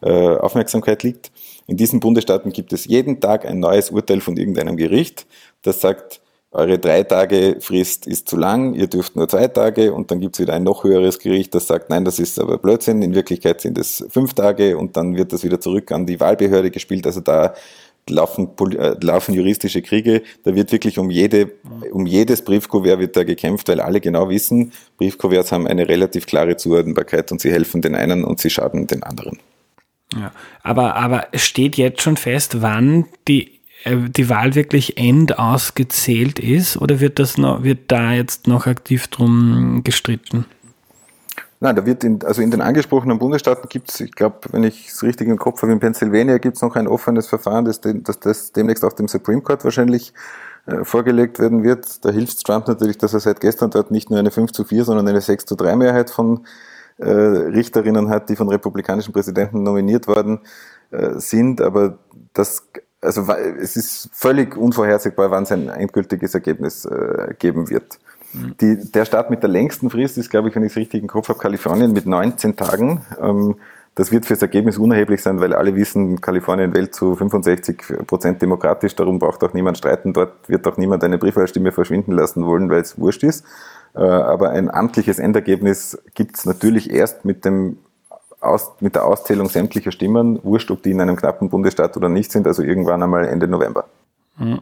äh, Aufmerksamkeit liegt in diesen Bundesstaaten gibt es jeden Tag ein neues Urteil von irgendeinem Gericht, das sagt, eure drei Tage Frist ist zu lang, ihr dürft nur zwei Tage und dann gibt es wieder ein noch höheres Gericht, das sagt, nein, das ist aber Blödsinn, in Wirklichkeit sind es fünf Tage und dann wird das wieder zurück an die Wahlbehörde gespielt. Also da laufen, äh, laufen juristische Kriege, da wird wirklich um jede, um jedes Briefkuvert wird da gekämpft, weil alle genau wissen, Briefkuverts haben eine relativ klare Zuordnbarkeit und sie helfen den einen und sie schaden den anderen. Ja, aber, aber steht jetzt schon fest, wann die, äh, die Wahl wirklich endausgezählt ist oder wird, das noch, wird da jetzt noch aktiv drum gestritten? Nein, da wird in, also in den angesprochenen Bundesstaaten gibt es, ich glaube, wenn ich es richtig im Kopf habe, in Pennsylvania gibt es noch ein offenes Verfahren, das, das, das demnächst auch dem Supreme Court wahrscheinlich äh, vorgelegt werden wird. Da hilft Trump natürlich, dass er seit gestern dort nicht nur eine 5 zu 4, sondern eine 6 zu 3 Mehrheit von äh, Richterinnen hat, die von republikanischen Präsidenten nominiert worden äh, sind, aber das also es ist völlig unvorhersehbar, wann es ein endgültiges Ergebnis äh, geben wird. Mhm. Die, der Staat mit der längsten Frist ist, glaube ich, wenn ich es richtig im Kopf habe, Kalifornien mit 19 Tagen. Ähm, das wird fürs Ergebnis unerheblich sein, weil alle wissen, Kalifornien wählt zu 65 Prozent demokratisch, darum braucht auch niemand streiten. Dort wird auch niemand eine Briefwahlstimme verschwinden lassen wollen, weil es wurscht ist. Äh, aber ein amtliches Endergebnis gibt es natürlich erst mit, dem Aus, mit der Auszählung sämtlicher Stimmen, wurscht, ob die in einem knappen Bundesstaat oder nicht sind, also irgendwann einmal Ende November. Mhm.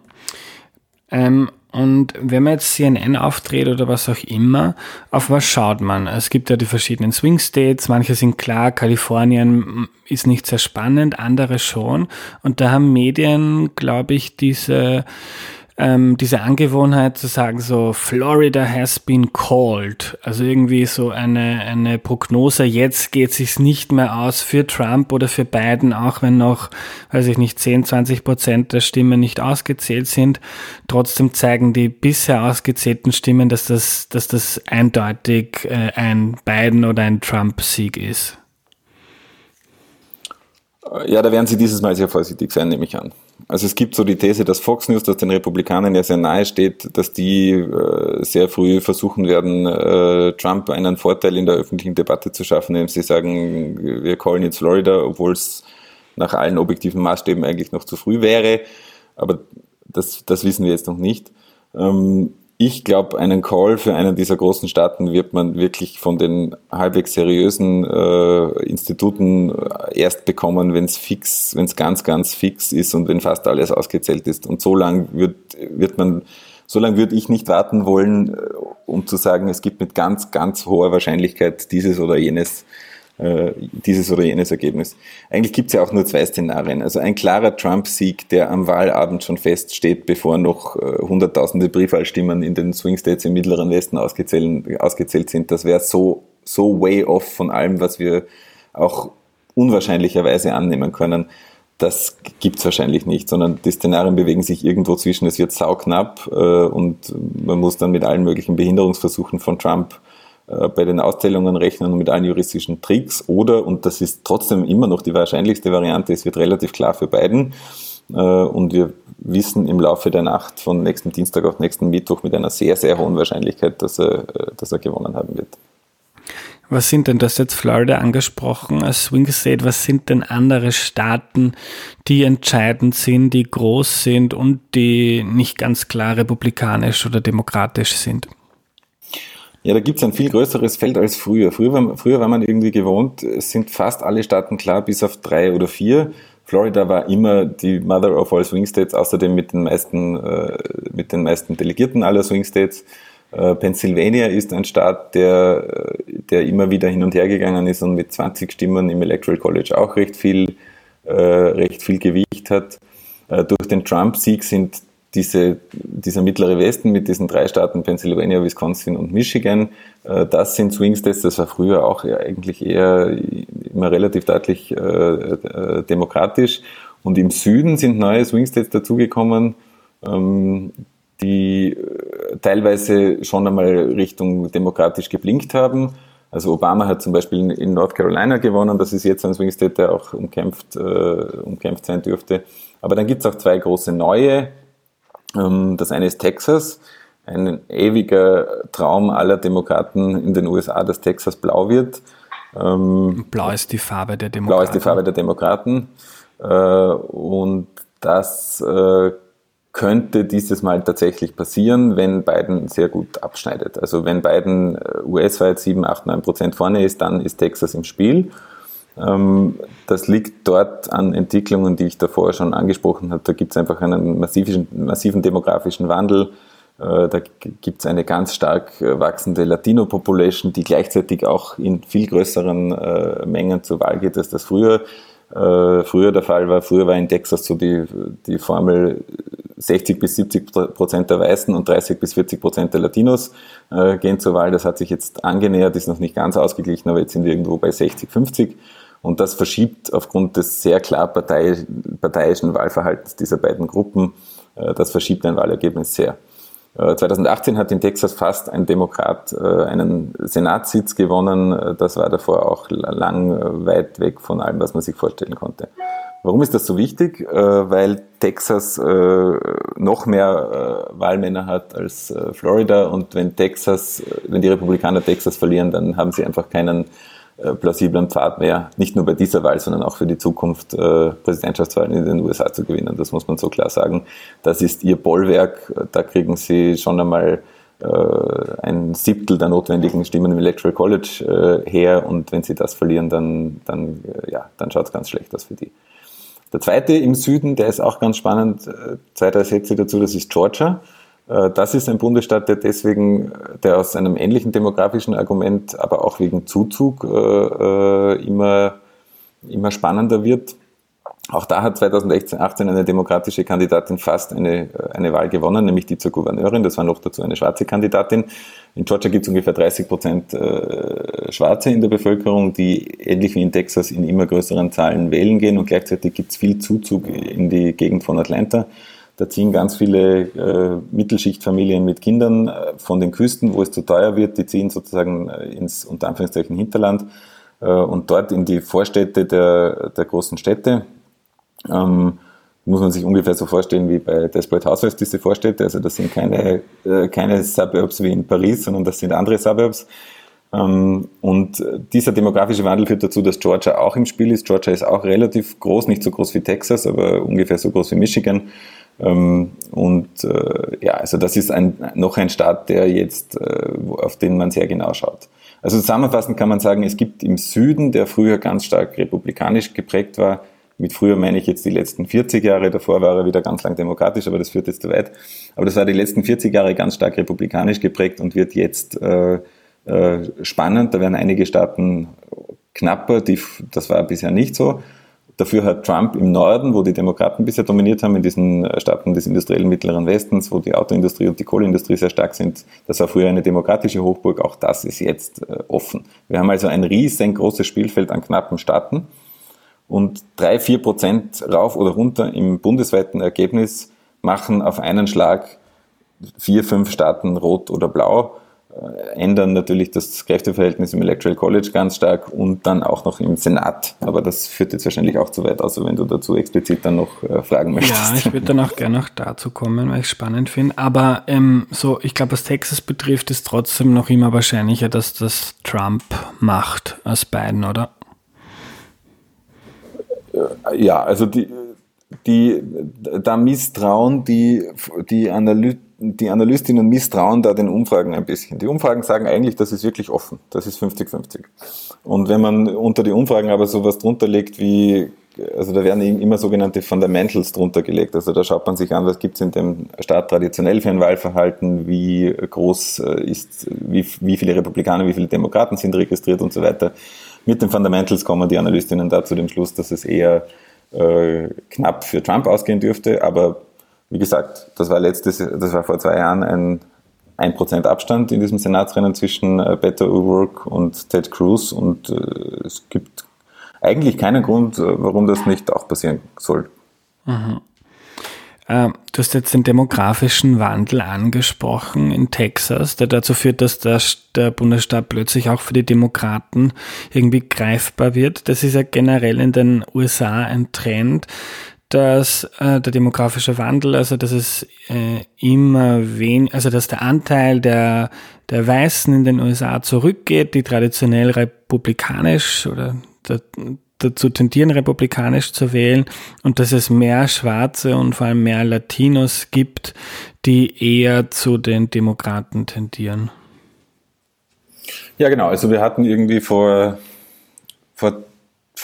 Ähm, und wenn man jetzt CNN auftritt oder was auch immer, auf was schaut man? Es gibt ja die verschiedenen Swing States, manche sind klar, Kalifornien ist nicht sehr spannend, andere schon. Und da haben Medien, glaube ich, diese ähm, diese Angewohnheit zu sagen, so Florida has been called, also irgendwie so eine, eine Prognose, jetzt geht sich's nicht mehr aus für Trump oder für Biden, auch wenn noch, weiß ich nicht, 10, 20 Prozent der Stimmen nicht ausgezählt sind. Trotzdem zeigen die bisher ausgezählten Stimmen, dass das, dass das eindeutig äh, ein Biden oder ein Trump-Sieg ist. Ja, da werden Sie dieses Mal sehr vorsichtig sein, nehme ich an. Also es gibt so die These, dass Fox News, das den Republikanern ja sehr nahe steht, dass die äh, sehr früh versuchen werden, äh, Trump einen Vorteil in der öffentlichen Debatte zu schaffen, indem sie sagen, wir callen jetzt Florida, obwohl es nach allen objektiven Maßstäben eigentlich noch zu früh wäre. Aber das, das wissen wir jetzt noch nicht. Ähm, ich glaube, einen Call für einen dieser großen Staaten wird man wirklich von den halbwegs seriösen äh, Instituten erst bekommen, wenn es fix, wenn es ganz, ganz fix ist und wenn fast alles ausgezählt ist. Und so lange wird, wird man, so lange würde ich nicht warten wollen, äh, um zu sagen, es gibt mit ganz, ganz hoher Wahrscheinlichkeit dieses oder jenes äh, dieses oder jenes Ergebnis. Eigentlich gibt es ja auch nur zwei Szenarien. Also ein klarer Trump-Sieg, der am Wahlabend schon feststeht, bevor noch äh, hunderttausende Briefwahlstimmen in den Swing States im Mittleren Westen ausgezählt, ausgezählt sind. Das wäre so, so way off von allem, was wir auch unwahrscheinlicherweise annehmen können. Das gibt's wahrscheinlich nicht, sondern die Szenarien bewegen sich irgendwo zwischen, es wird sauknapp äh, und man muss dann mit allen möglichen Behinderungsversuchen von Trump bei den Auszählungen rechnen und mit allen juristischen Tricks oder, und das ist trotzdem immer noch die wahrscheinlichste Variante, es wird relativ klar für beiden. Äh, und wir wissen im Laufe der Nacht von nächsten Dienstag auf nächsten Mittwoch mit einer sehr, sehr hohen Wahrscheinlichkeit, dass er, äh, dass er gewonnen haben wird. Was sind denn, das jetzt Florida angesprochen als Swing State, was sind denn andere Staaten, die entscheidend sind, die groß sind und die nicht ganz klar republikanisch oder demokratisch sind? Ja, da gibt es ein viel größeres Feld als früher. Früher war, früher war man irgendwie gewohnt, es sind fast alle Staaten klar, bis auf drei oder vier. Florida war immer die Mother of all Swing States, außerdem mit den meisten, äh, mit den meisten Delegierten aller Swing States. Äh, Pennsylvania ist ein Staat, der, der immer wieder hin und her gegangen ist und mit 20 Stimmen im Electoral College auch recht viel, äh, recht viel Gewicht hat. Äh, durch den Trump-Sieg sind diese, dieser mittlere Westen mit diesen drei Staaten, Pennsylvania, Wisconsin und Michigan, äh, das sind Swing States, das war früher auch eigentlich eher immer relativ deutlich äh, äh, demokratisch. Und im Süden sind neue Swing States dazugekommen, ähm, die teilweise schon einmal Richtung demokratisch geblinkt haben. Also Obama hat zum Beispiel in North Carolina gewonnen, das ist jetzt ein Swing State, der auch umkämpft, umkämpft sein dürfte. Aber dann gibt es auch zwei große neue das eine ist Texas, ein ewiger Traum aller Demokraten in den USA, dass Texas blau wird. Ähm, blau ist die Farbe der Demokraten. Blau ist die Farbe der Demokraten. Äh, und das äh, könnte dieses Mal tatsächlich passieren, wenn Biden sehr gut abschneidet. Also wenn Biden US-weit 7, 8, 9 Prozent vorne ist, dann ist Texas im Spiel. Ähm, das liegt dort an Entwicklungen, die ich davor schon angesprochen habe. Da gibt es einfach einen massiven, massiven demografischen Wandel. Äh, da gibt es eine ganz stark äh, wachsende Latino-Population, die gleichzeitig auch in viel größeren äh, Mengen zur Wahl geht, als das früher, früher der Fall war. Früher war in Texas so die, die Formel 60 bis 70 Prozent der Weißen und 30 bis 40 Prozent der Latinos gehen zur Wahl. Das hat sich jetzt angenähert, ist noch nicht ganz ausgeglichen, aber jetzt sind wir irgendwo bei 60, 50. Und das verschiebt aufgrund des sehr klar partei, parteiischen Wahlverhaltens dieser beiden Gruppen, äh, das verschiebt ein Wahlergebnis sehr. 2018 äh, hat in Texas fast ein Demokrat äh, einen Senatssitz gewonnen. Das war davor auch lang weit weg von allem, was man sich vorstellen konnte. Warum ist das so wichtig? Weil Texas noch mehr Wahlmänner hat als Florida und wenn Texas, wenn die Republikaner Texas verlieren, dann haben sie einfach keinen äh, plausiblen Pfad mehr, nicht nur bei dieser Wahl, sondern auch für die Zukunft äh, Präsidentschaftswahlen in den USA zu gewinnen. Das muss man so klar sagen. Das ist ihr Bollwerk. Da kriegen sie schon einmal äh, ein Siebtel der notwendigen Stimmen im Electoral College äh, her und wenn sie das verlieren, dann, dann, äh, ja, dann schaut es ganz schlecht aus für die. Der zweite im Süden, der ist auch ganz spannend, äh, zwei, drei Sätze dazu, das ist Georgia. Äh, das ist ein Bundesstaat, der deswegen, der aus einem ähnlichen demografischen Argument, aber auch wegen Zuzug äh, äh immer, immer spannender wird. Auch da hat 2018 eine demokratische Kandidatin fast eine, eine Wahl gewonnen, nämlich die zur Gouverneurin. Das war noch dazu eine schwarze Kandidatin. In Georgia gibt es ungefähr 30 Prozent Schwarze in der Bevölkerung, die ähnlich wie in Texas in immer größeren Zahlen wählen gehen und gleichzeitig gibt es viel Zuzug in die Gegend von Atlanta. Da ziehen ganz viele äh, Mittelschichtfamilien mit Kindern äh, von den Küsten, wo es zu teuer wird, die ziehen sozusagen äh, ins unter Anführungszeichen Hinterland äh, und dort in die Vorstädte der, der großen Städte. Ähm, muss man sich ungefähr so vorstellen wie bei Desperate Housewives, die sie vorstellt. Also das sind keine, äh, keine Suburbs wie in Paris, sondern das sind andere Suburbs. Ähm, und dieser demografische Wandel führt dazu, dass Georgia auch im Spiel ist. Georgia ist auch relativ groß, nicht so groß wie Texas, aber ungefähr so groß wie Michigan. Ähm, und äh, ja, also das ist ein, noch ein Staat, der jetzt, äh, auf den man sehr genau schaut. Also zusammenfassend kann man sagen, es gibt im Süden, der früher ganz stark republikanisch geprägt war, mit früher meine ich jetzt die letzten 40 Jahre, davor war er wieder ganz lang demokratisch, aber das führt jetzt zu weit. Aber das war die letzten 40 Jahre ganz stark republikanisch geprägt und wird jetzt äh, äh, spannend. Da werden einige Staaten knapper, die, das war bisher nicht so. Dafür hat Trump im Norden, wo die Demokraten bisher dominiert haben, in diesen Staaten des industriellen Mittleren Westens, wo die Autoindustrie und die Kohleindustrie sehr stark sind, das war früher eine demokratische Hochburg, auch das ist jetzt äh, offen. Wir haben also ein riesengroßes Spielfeld an knappen Staaten. Und drei, vier Prozent rauf oder runter im bundesweiten Ergebnis machen auf einen Schlag vier, fünf Staaten rot oder blau, äh, ändern natürlich das Kräfteverhältnis im Electoral College ganz stark und dann auch noch im Senat. Aber das führt jetzt wahrscheinlich auch zu weit, außer wenn du dazu explizit dann noch äh, fragen möchtest. Ja, ich würde dann auch gerne noch dazu kommen, weil ich es spannend finde. Aber ähm, so, ich glaube, was Texas betrifft, ist trotzdem noch immer wahrscheinlicher, dass das Trump macht als Biden, oder? ja, also die, die, da misstrauen die, die, Analy die Analystinnen misstrauen da den Umfragen ein bisschen. Die Umfragen sagen eigentlich, das ist wirklich offen. Das ist 50-50. Und wenn man unter die Umfragen aber sowas drunter legt wie, also da werden immer sogenannte Fundamentals drunter gelegt. Also da schaut man sich an, was gibt es in dem Staat traditionell für ein Wahlverhalten, wie groß äh, ist, wie, wie viele Republikaner, wie viele Demokraten sind registriert und so weiter. Mit den Fundamentals kommen die Analystinnen da zu dem Schluss, dass es eher äh, knapp für Trump ausgehen dürfte. Aber wie gesagt, das war letztes, das war vor zwei Jahren ein 1% Abstand in diesem Senatsrennen zwischen äh, Beto O'Rourke und Ted Cruz und äh, es gibt eigentlich keinen Grund, äh, warum das nicht auch passieren soll. Mhm. Äh, du hast jetzt den demografischen Wandel angesprochen in Texas, der dazu führt, dass der, der, Bundesstaat plötzlich auch für die Demokraten irgendwie greifbar wird. Das ist ja generell in den USA ein Trend, dass äh, der demografische Wandel, also dass es äh, immer weniger, also dass der Anteil der, der Weißen in den USA zurückgeht, die traditionell republikanisch oder der, dazu tendieren, republikanisch zu wählen und dass es mehr Schwarze und vor allem mehr Latinos gibt, die eher zu den Demokraten tendieren. Ja, genau. Also wir hatten irgendwie vor, vor,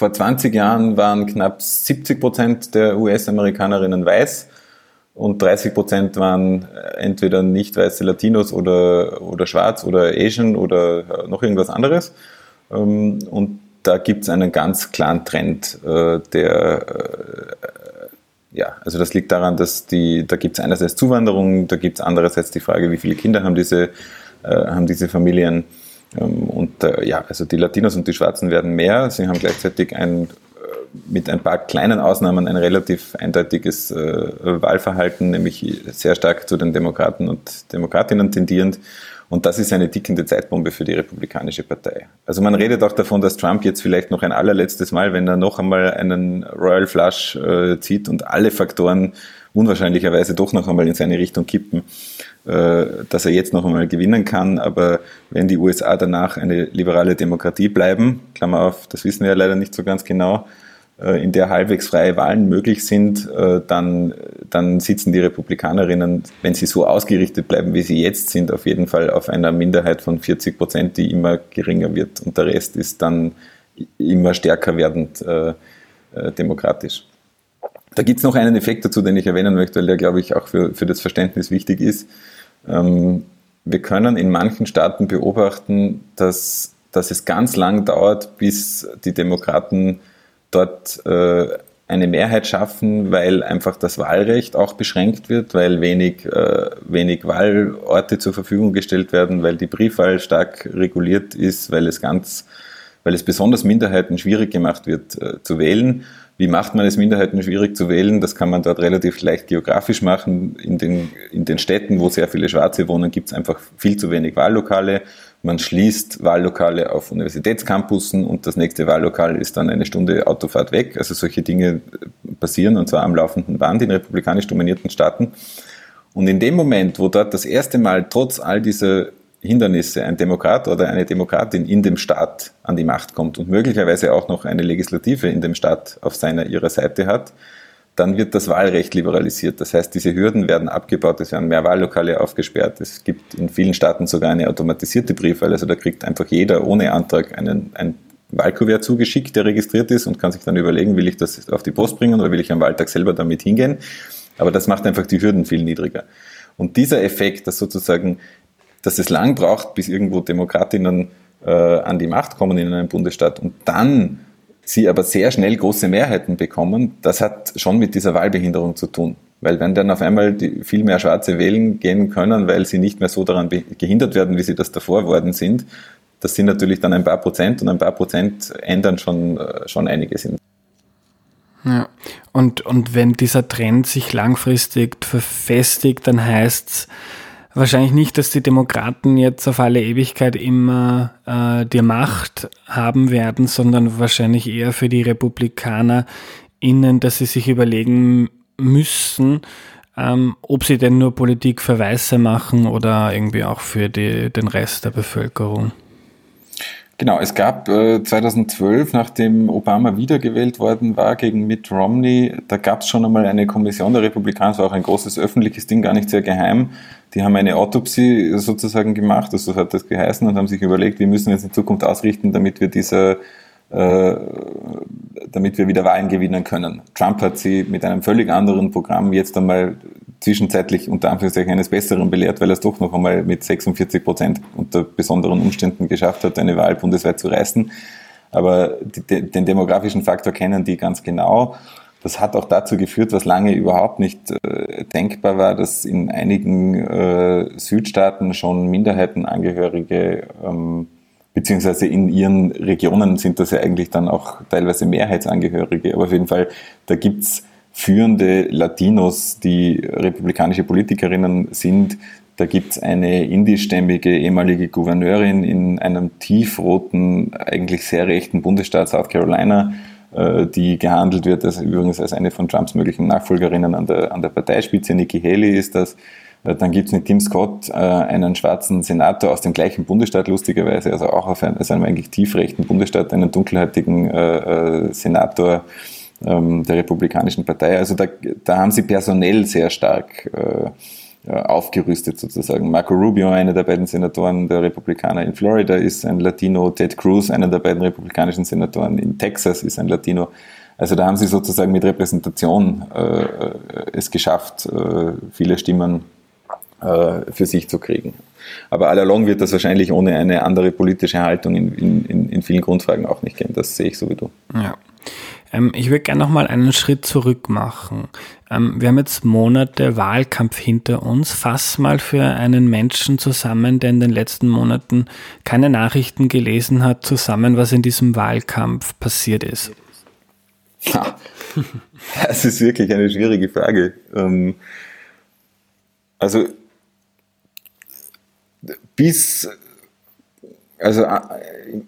vor 20 Jahren waren knapp 70 Prozent der US-Amerikanerinnen weiß und 30 Prozent waren entweder nicht weiße Latinos oder, oder schwarz oder Asian oder noch irgendwas anderes. Ähm, und da gibt es einen ganz klaren Trend, äh, der äh, ja, also das liegt daran, dass die, da gibt es einerseits Zuwanderung, da gibt es andererseits die Frage, wie viele Kinder haben diese, äh, haben diese Familien. Ähm, und äh, ja, also die Latinos und die Schwarzen werden mehr. Sie haben gleichzeitig ein, äh, mit ein paar kleinen Ausnahmen ein relativ eindeutiges äh, Wahlverhalten, nämlich sehr stark zu den Demokraten und Demokratinnen tendierend. Und das ist eine tickende Zeitbombe für die Republikanische Partei. Also man redet auch davon, dass Trump jetzt vielleicht noch ein allerletztes Mal, wenn er noch einmal einen Royal Flush äh, zieht und alle Faktoren unwahrscheinlicherweise doch noch einmal in seine Richtung kippen, dass er jetzt noch einmal gewinnen kann. Aber wenn die USA danach eine liberale Demokratie bleiben, Klammer auf, das wissen wir ja leider nicht so ganz genau, äh, in der halbwegs freie Wahlen möglich sind, äh, dann, dann sitzen die Republikanerinnen, wenn sie so ausgerichtet bleiben, wie sie jetzt sind, auf jeden Fall auf einer Minderheit von 40 Prozent, die immer geringer wird. Und der Rest ist dann immer stärker werdend äh, äh, demokratisch. Da gibt es noch einen Effekt dazu, den ich erwähnen möchte, weil der, glaube ich, auch für, für das Verständnis wichtig ist. Ähm, wir können in manchen Staaten beobachten, dass, dass es ganz lang dauert, bis die Demokraten dort äh, eine Mehrheit schaffen, weil einfach das Wahlrecht auch beschränkt wird, weil wenig, äh, wenig Wahlorte zur Verfügung gestellt werden, weil die Briefwahl stark reguliert ist, weil es ganz, weil es besonders Minderheiten schwierig gemacht wird äh, zu wählen. Wie macht man es Minderheiten schwierig zu wählen? Das kann man dort relativ leicht geografisch machen. In den, in den Städten, wo sehr viele Schwarze wohnen, gibt es einfach viel zu wenig Wahllokale man schließt Wahllokale auf Universitätscampussen und das nächste Wahllokal ist dann eine Stunde Autofahrt weg. Also solche Dinge passieren, und zwar am laufenden Band in republikanisch dominierten Staaten. Und in dem Moment, wo dort das erste Mal trotz all dieser Hindernisse ein Demokrat oder eine Demokratin in dem Staat an die Macht kommt und möglicherweise auch noch eine Legislative in dem Staat auf seiner ihrer Seite hat, dann wird das Wahlrecht liberalisiert. Das heißt, diese Hürden werden abgebaut, es werden mehr Wahllokale aufgesperrt. Es gibt in vielen Staaten sogar eine automatisierte Briefwahl. Also da kriegt einfach jeder ohne Antrag einen, ein Wahlkuvert zugeschickt, der registriert ist und kann sich dann überlegen, will ich das auf die Post bringen oder will ich am Wahltag selber damit hingehen. Aber das macht einfach die Hürden viel niedriger. Und dieser Effekt, dass sozusagen, dass es lang braucht, bis irgendwo Demokratinnen äh, an die Macht kommen in einem Bundesstaat und dann sie aber sehr schnell große Mehrheiten bekommen, das hat schon mit dieser Wahlbehinderung zu tun. Weil wenn dann auf einmal die viel mehr Schwarze wählen gehen können, weil sie nicht mehr so daran gehindert werden, wie sie das davor worden sind, das sind natürlich dann ein paar Prozent und ein paar Prozent ändern schon, äh, schon einiges. Ja, und, und wenn dieser Trend sich langfristig verfestigt, dann heißt es, wahrscheinlich nicht, dass die Demokraten jetzt auf alle Ewigkeit immer äh, die Macht haben werden, sondern wahrscheinlich eher für die Republikaner innen, dass sie sich überlegen müssen, ähm, ob sie denn nur Politik für Weiße machen oder irgendwie auch für die, den Rest der Bevölkerung. Genau, es gab äh, 2012, nachdem Obama wiedergewählt worden war gegen Mitt Romney, da gab es schon einmal eine Kommission der Republikaner, war auch ein großes öffentliches Ding, gar nicht sehr geheim. Die haben eine Autopsie sozusagen gemacht, also so hat das geheißen, und haben sich überlegt, wie müssen wir jetzt in Zukunft ausrichten, damit wir diese äh, damit wir wieder Wahlen gewinnen können. Trump hat sie mit einem völlig anderen Programm jetzt einmal zwischenzeitlich unter Anführungszeichen eines Besseren belehrt, weil er es doch noch einmal mit 46 Prozent unter besonderen Umständen geschafft hat, eine Wahl bundesweit zu reißen. Aber die, den demografischen Faktor kennen die ganz genau. Das hat auch dazu geführt, was lange überhaupt nicht äh, denkbar war, dass in einigen äh, Südstaaten schon Minderheitenangehörige ähm, beziehungsweise in ihren Regionen sind das ja eigentlich dann auch teilweise Mehrheitsangehörige, aber auf jeden Fall, da gibt's führende Latinos, die republikanische Politikerinnen sind. Da gibt es eine indischstämmige ehemalige Gouverneurin in einem tiefroten, eigentlich sehr rechten Bundesstaat South Carolina, die gehandelt wird, als, übrigens als eine von Trumps möglichen Nachfolgerinnen an der, an der Parteispitze. Nikki Haley ist das. Äh, dann gibt es mit Tim Scott äh, einen schwarzen Senator aus dem gleichen Bundesstaat, lustigerweise, also auch auf einem, also einem eigentlich tiefrechten Bundesstaat, einen dunkelhäutigen Senator ähm, der Republikanischen Partei. Also da, da haben sie personell sehr stark äh, aufgerüstet sozusagen. Marco Rubio, einer der beiden Senatoren der Republikaner in Florida, ist ein Latino. Ted Cruz, einer der beiden republikanischen Senatoren in Texas, ist ein Latino. Also da haben sie sozusagen mit Repräsentation äh, es geschafft, äh, viele Stimmen äh, für sich zu kriegen. Aber allalong wird das wahrscheinlich ohne eine andere politische Haltung in, in, in vielen Grundfragen auch nicht gehen. Das sehe ich so wie du. Ja. Ähm, ich würde gerne noch mal einen Schritt zurück machen. Ähm, wir haben jetzt Monate Wahlkampf hinter uns. Fass mal für einen Menschen zusammen, der in den letzten Monaten keine Nachrichten gelesen hat, zusammen, was in diesem Wahlkampf passiert ist. Ja, das ist wirklich eine schwierige Frage. Ähm, also bis also äh,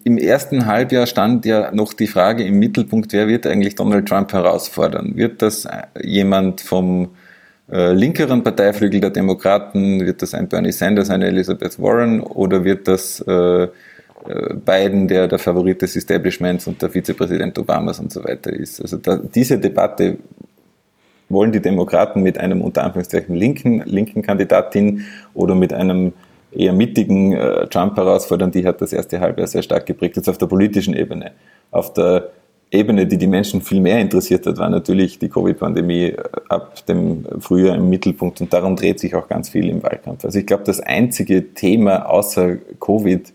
im ersten Halbjahr stand ja noch die Frage im Mittelpunkt, wer wird eigentlich Donald Trump herausfordern? Wird das äh, jemand vom äh, linkeren Parteiflügel der Demokraten? Wird das ein Bernie Sanders, eine Elizabeth Warren? Oder wird das äh, äh, Biden, der der Favorit des Establishments und der Vizepräsident Obamas und so weiter ist? Also da, diese Debatte wollen die Demokraten mit einem unter Anführungszeichen linken, linken Kandidatin oder mit einem eher mittigen äh, Trump herausfordern, die hat das erste Halbjahr sehr stark geprägt, jetzt auf der politischen Ebene. Auf der Ebene, die die Menschen viel mehr interessiert hat, war natürlich die Covid-Pandemie äh, ab dem Frühjahr im Mittelpunkt und darum dreht sich auch ganz viel im Wahlkampf. Also ich glaube, das einzige Thema außer Covid,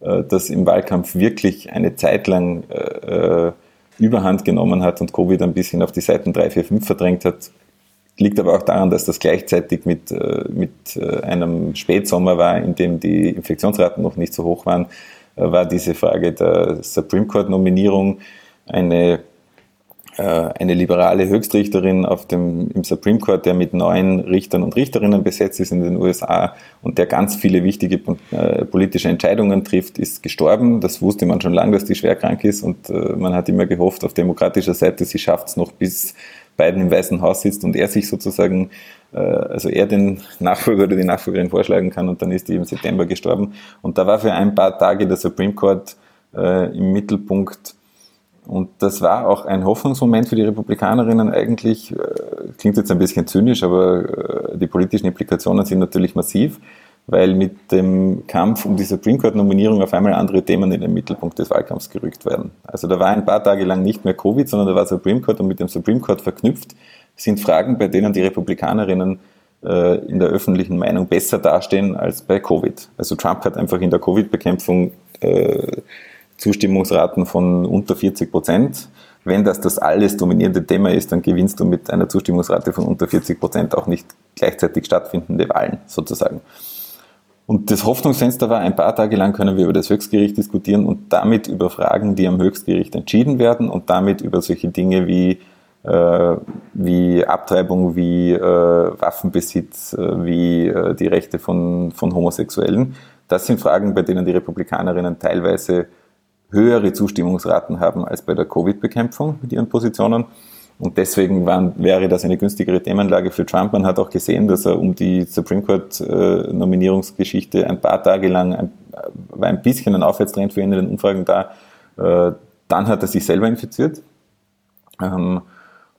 äh, das im Wahlkampf wirklich eine Zeit lang äh, Überhand genommen hat und Covid ein bisschen auf die Seiten 3, 4, 5 verdrängt hat, Liegt aber auch daran, dass das gleichzeitig mit, äh, mit äh, einem Spätsommer war, in dem die Infektionsraten noch nicht so hoch waren, äh, war diese Frage der Supreme Court Nominierung eine eine liberale Höchstrichterin auf dem, im Supreme Court, der mit neun Richtern und Richterinnen besetzt ist in den USA und der ganz viele wichtige politische Entscheidungen trifft, ist gestorben. Das wusste man schon lange, dass die schwer krank ist und man hat immer gehofft auf demokratischer Seite, sie schafft es noch bis Biden im Weißen Haus sitzt und er sich sozusagen, äh, also er den Nachfolger oder die Nachfolgerin vorschlagen kann und dann ist die im September gestorben. Und da war für ein paar Tage der Supreme Court äh, im Mittelpunkt und das war auch ein Hoffnungsmoment für die Republikanerinnen eigentlich. Äh, klingt jetzt ein bisschen zynisch, aber äh, die politischen Implikationen sind natürlich massiv, weil mit dem Kampf um die Supreme Court-Nominierung auf einmal andere Themen in den Mittelpunkt des Wahlkampfs gerückt werden. Also da war ein paar Tage lang nicht mehr Covid, sondern da war Supreme Court und mit dem Supreme Court verknüpft sind Fragen, bei denen die Republikanerinnen äh, in der öffentlichen Meinung besser dastehen als bei Covid. Also Trump hat einfach in der Covid-Bekämpfung Zustimmungsraten von unter 40 Prozent. Wenn das das alles dominierende Thema ist, dann gewinnst du mit einer Zustimmungsrate von unter 40 Prozent auch nicht gleichzeitig stattfindende Wahlen sozusagen. Und das Hoffnungsfenster war, ein paar Tage lang können wir über das Höchstgericht diskutieren und damit über Fragen, die am Höchstgericht entschieden werden und damit über solche Dinge wie, äh, wie Abtreibung, wie äh, Waffenbesitz, äh, wie äh, die Rechte von, von Homosexuellen. Das sind Fragen, bei denen die Republikanerinnen teilweise höhere Zustimmungsraten haben als bei der Covid-Bekämpfung mit ihren Positionen. Und deswegen waren, wäre das eine günstigere Themenlage für Trump. Man hat auch gesehen, dass er um die Supreme Court-Nominierungsgeschichte äh, ein paar Tage lang ein, war ein bisschen ein Aufwärtstrend für ihn in den Umfragen da. Äh, dann hat er sich selber infiziert. Ähm,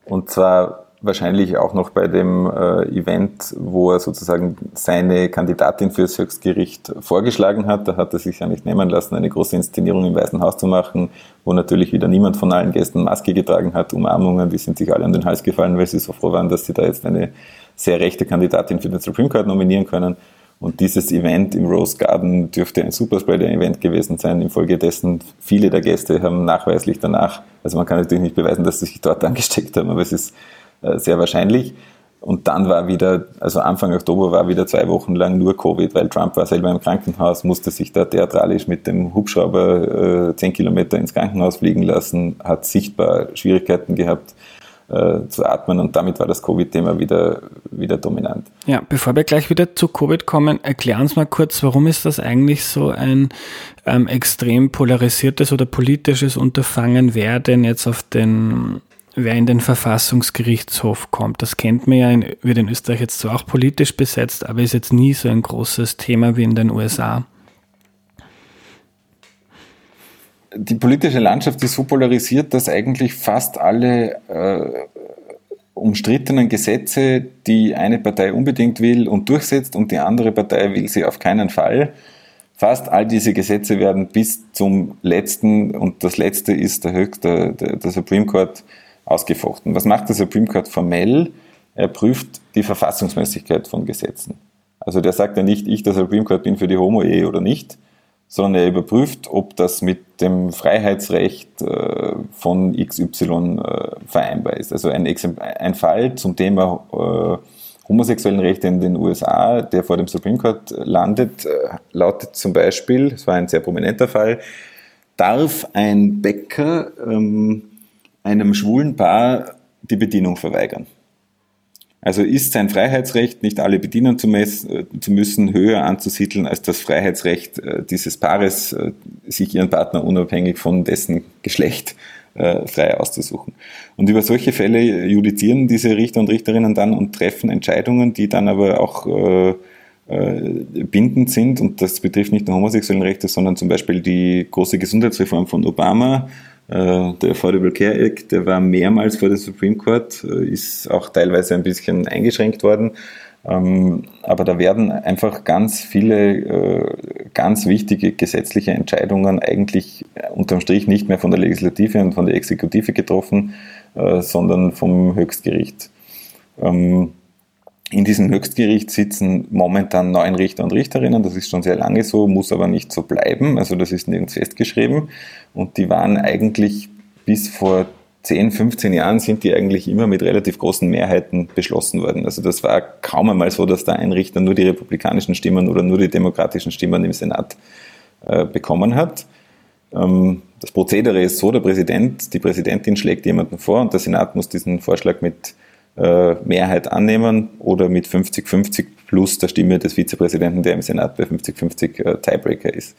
und zwar wahrscheinlich auch noch bei dem äh, Event, wo er sozusagen seine Kandidatin fürs Höchstgericht vorgeschlagen hat. Da hat er sich ja nicht nehmen lassen, eine große Inszenierung im Weißen Haus zu machen, wo natürlich wieder niemand von allen Gästen Maske getragen hat, Umarmungen, die sind sich alle an den Hals gefallen, weil sie so froh waren, dass sie da jetzt eine sehr rechte Kandidatin für den Supreme Court nominieren können. Und dieses Event im Rose Garden dürfte ein Superspreader-Event gewesen sein. Infolgedessen viele der Gäste haben nachweislich danach, also man kann natürlich nicht beweisen, dass sie sich dort angesteckt haben, aber es ist sehr wahrscheinlich. Und dann war wieder, also Anfang Oktober war wieder zwei Wochen lang nur Covid, weil Trump war selber im Krankenhaus, musste sich da theatralisch mit dem Hubschrauber äh, zehn Kilometer ins Krankenhaus fliegen lassen, hat sichtbar Schwierigkeiten gehabt äh, zu atmen und damit war das Covid-Thema wieder, wieder dominant. Ja, bevor wir gleich wieder zu Covid kommen, erklären uns mal kurz, warum ist das eigentlich so ein ähm, extrem polarisiertes oder politisches Unterfangen, wer denn jetzt auf den wer in den Verfassungsgerichtshof kommt. Das kennt man ja, in, wird in Österreich jetzt zwar auch politisch besetzt, aber ist jetzt nie so ein großes Thema wie in den USA. Die politische Landschaft ist so polarisiert, dass eigentlich fast alle äh, umstrittenen Gesetze, die eine Partei unbedingt will und durchsetzt und die andere Partei will sie auf keinen Fall, Fast all diese Gesetze werden bis zum letzten, und das letzte ist der höchste, der, der Supreme Court, ausgefochten. Was macht der Supreme Court formell? Er prüft die Verfassungsmäßigkeit von Gesetzen. Also der sagt ja nicht, ich, der Supreme Court, bin für die Homo-Ehe oder nicht, sondern er überprüft, ob das mit dem Freiheitsrecht äh, von XY äh, vereinbar ist. Also ein, ein Fall zum Thema äh, homosexuellen Rechte in den USA, der vor dem Supreme Court landet, lautet zum Beispiel, es war ein sehr prominenter Fall, darf ein Bäcker ähm, einem schwulen Paar die Bedienung verweigern. Also ist sein Freiheitsrecht, nicht alle bedienen zu, äh, zu müssen, höher anzusiedeln als das Freiheitsrecht äh, dieses Paares, äh, sich ihren Partner unabhängig von dessen Geschlecht frei auszusuchen. Und über solche Fälle judizieren diese Richter und Richterinnen dann und treffen Entscheidungen, die dann aber auch bindend sind. Und das betrifft nicht nur homosexuellen Rechte, sondern zum Beispiel die große Gesundheitsreform von Obama, der Affordable Care Act, der war mehrmals vor der Supreme Court, äh, ist auch teilweise ein bisschen eingeschränkt worden. Ähm, aber da werden einfach ganz viele äh, ganz wichtige gesetzliche Entscheidungen eigentlich unterm Strich nicht mehr von der Legislative und von der Exekutive getroffen, sondern vom Höchstgericht. In diesem Höchstgericht sitzen momentan neun Richter und Richterinnen. Das ist schon sehr lange so, muss aber nicht so bleiben. Also das ist nirgends festgeschrieben. Und die waren eigentlich bis vor 10, 15 Jahren sind die eigentlich immer mit relativ großen Mehrheiten beschlossen worden. Also das war kaum einmal so, dass da ein Richter nur die republikanischen Stimmen oder nur die demokratischen Stimmen im Senat äh, bekommen hat. Ähm, Das Prozedere ist so, der Präsident, die Präsidentin schlägt jemanden vor und der Senat muss diesen Vorschlag mit äh, Mehrheit annehmen oder mit 50-50 plus der Stimme des Vizepräsidenten, der im Senat bei 50-50 äh, Tiebreaker ist.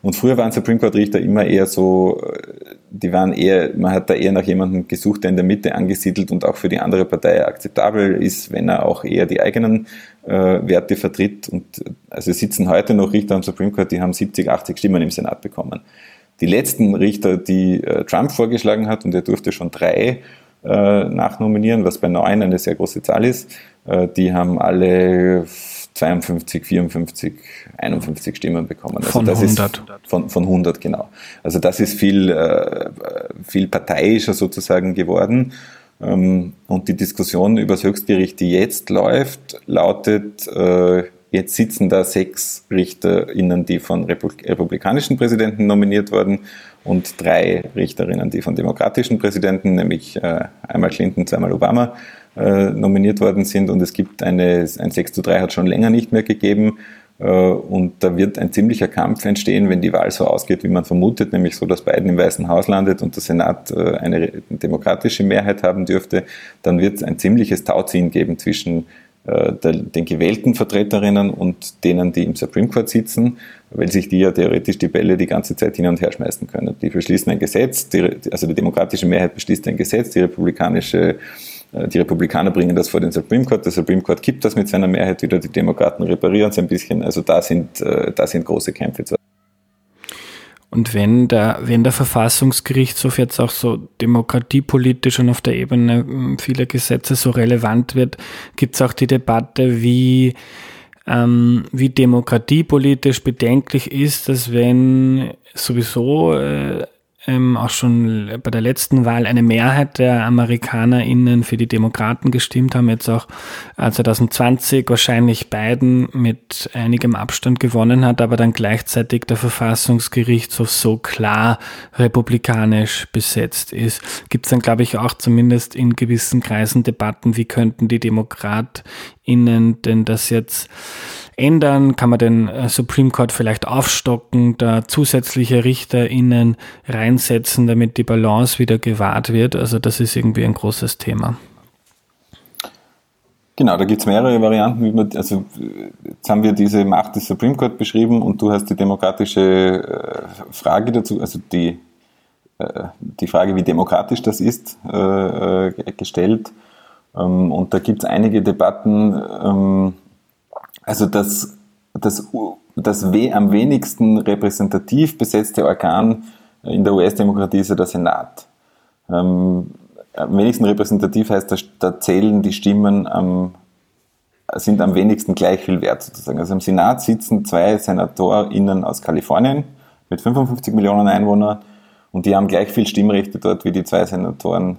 Und früher waren Supreme Court Richter immer eher so, äh, die waren eher, man hat da eher nach jemandem gesucht, der in der Mitte angesiedelt und auch für die andere Partei akzeptabel ist, wenn er auch eher die eigenen äh, Werte vertritt. Und also sitzen heute noch Richter am Supreme Court, die haben 70, 80 Stimmen im Senat bekommen. Die letzten Richter, die äh, Trump vorgeschlagen hat, und er durfte schon drei äh, nachnominieren, was bei neun eine sehr große Zahl ist, äh, die haben alle 52, 54, 51 Stimmen bekommen. Also von 100. von, von 100, genau. Also das ist viel, äh, viel parteiischer sozusagen geworden. Ähm, und die Diskussion über das Höchstgericht, die jetzt läuft, lautet, äh, jetzt sitzen da sechs RichterInnen, die von republikanischen Präsidenten nominiert wurden und drei Richterinnen, die von demokratischen Präsidenten, nämlich äh, einmal Clinton, zweimal Obama, äh, nominiert worden sind. Und es gibt eine, ein 6 zu 3 hat schon länger nicht mehr gegeben. Äh, und da wird ein ziemlicher Kampf entstehen, wenn die Wahl so ausgeht, wie man vermutet, nämlich so, dass Biden im Weißen Haus landet und der Senat äh, eine demokratische Mehrheit haben dürfte, dann wird es ein ziemliches Tauziehen geben zwischen äh, den gewählten Vertreterinnen und denen, die im Supreme Court sitzen, weil sich die ja theoretisch die Bälle die ganze Zeit hin und her schmeißen können. Die beschließen ein Gesetz, die, also die demokratische Mehrheit beschließt ein Gesetz, die republikanische äh, die Republikaner bringen das vor den Supreme Court, der Supreme Court kippt das mit seiner Mehrheit wieder, die Demokraten reparieren es ein bisschen. Also da sind, äh, da sind große Kämpfe und wenn der, wenn der Verfassungsgerichtshof jetzt auch so demokratiepolitisch und auf der Ebene hm, vieler Gesetze so relevant wird, gibt es auch die Debatte, wie, ähm, wie demokratiepolitisch bedenklich ist, dass wenn sowieso äh, ähm, auch schon bei der letzten Wahl eine Mehrheit der AmerikanerInnen für die Demokraten gestimmt haben, jetzt auch 2020 äh, wahrscheinlich Biden mit einigem Abstand gewonnen hat, aber dann gleichzeitig der Verfassungsgerichtshof so klar republikanisch besetzt ist. Gibt es dann, glaube ich, auch zumindest in gewissen Kreisen Debatten, wie könnten die DemokratInnen denn das jetzt ändern? Kann man den äh, Supreme Court vielleicht aufstocken, da zusätzliche RichterInnen reinsetzen, damit die Balance wieder gewahrt wird? Also das ist irgendwie ein großes Thema. Genau, da gibt es mehrere Varianten, wie man, also jetzt haben wir diese Macht des Supreme Court beschrieben und du hast die demokratische äh, Frage dazu, also die, äh, die Frage, wie demokratisch das ist, gestellt. Ähm, und da gibt es einige Debatten, ähm, also das, das, das am wenigsten repräsentativ besetzte Organ in der US-Demokratie ist ja der Senat. Ähm, am wenigsten repräsentativ heißt, da zählen die Stimmen am, sind am wenigsten gleich viel wert sozusagen. Also im Senat sitzen zwei SenatorInnen aus Kalifornien mit 55 Millionen Einwohnern und die haben gleich viel Stimmrechte dort wie die zwei Senatoren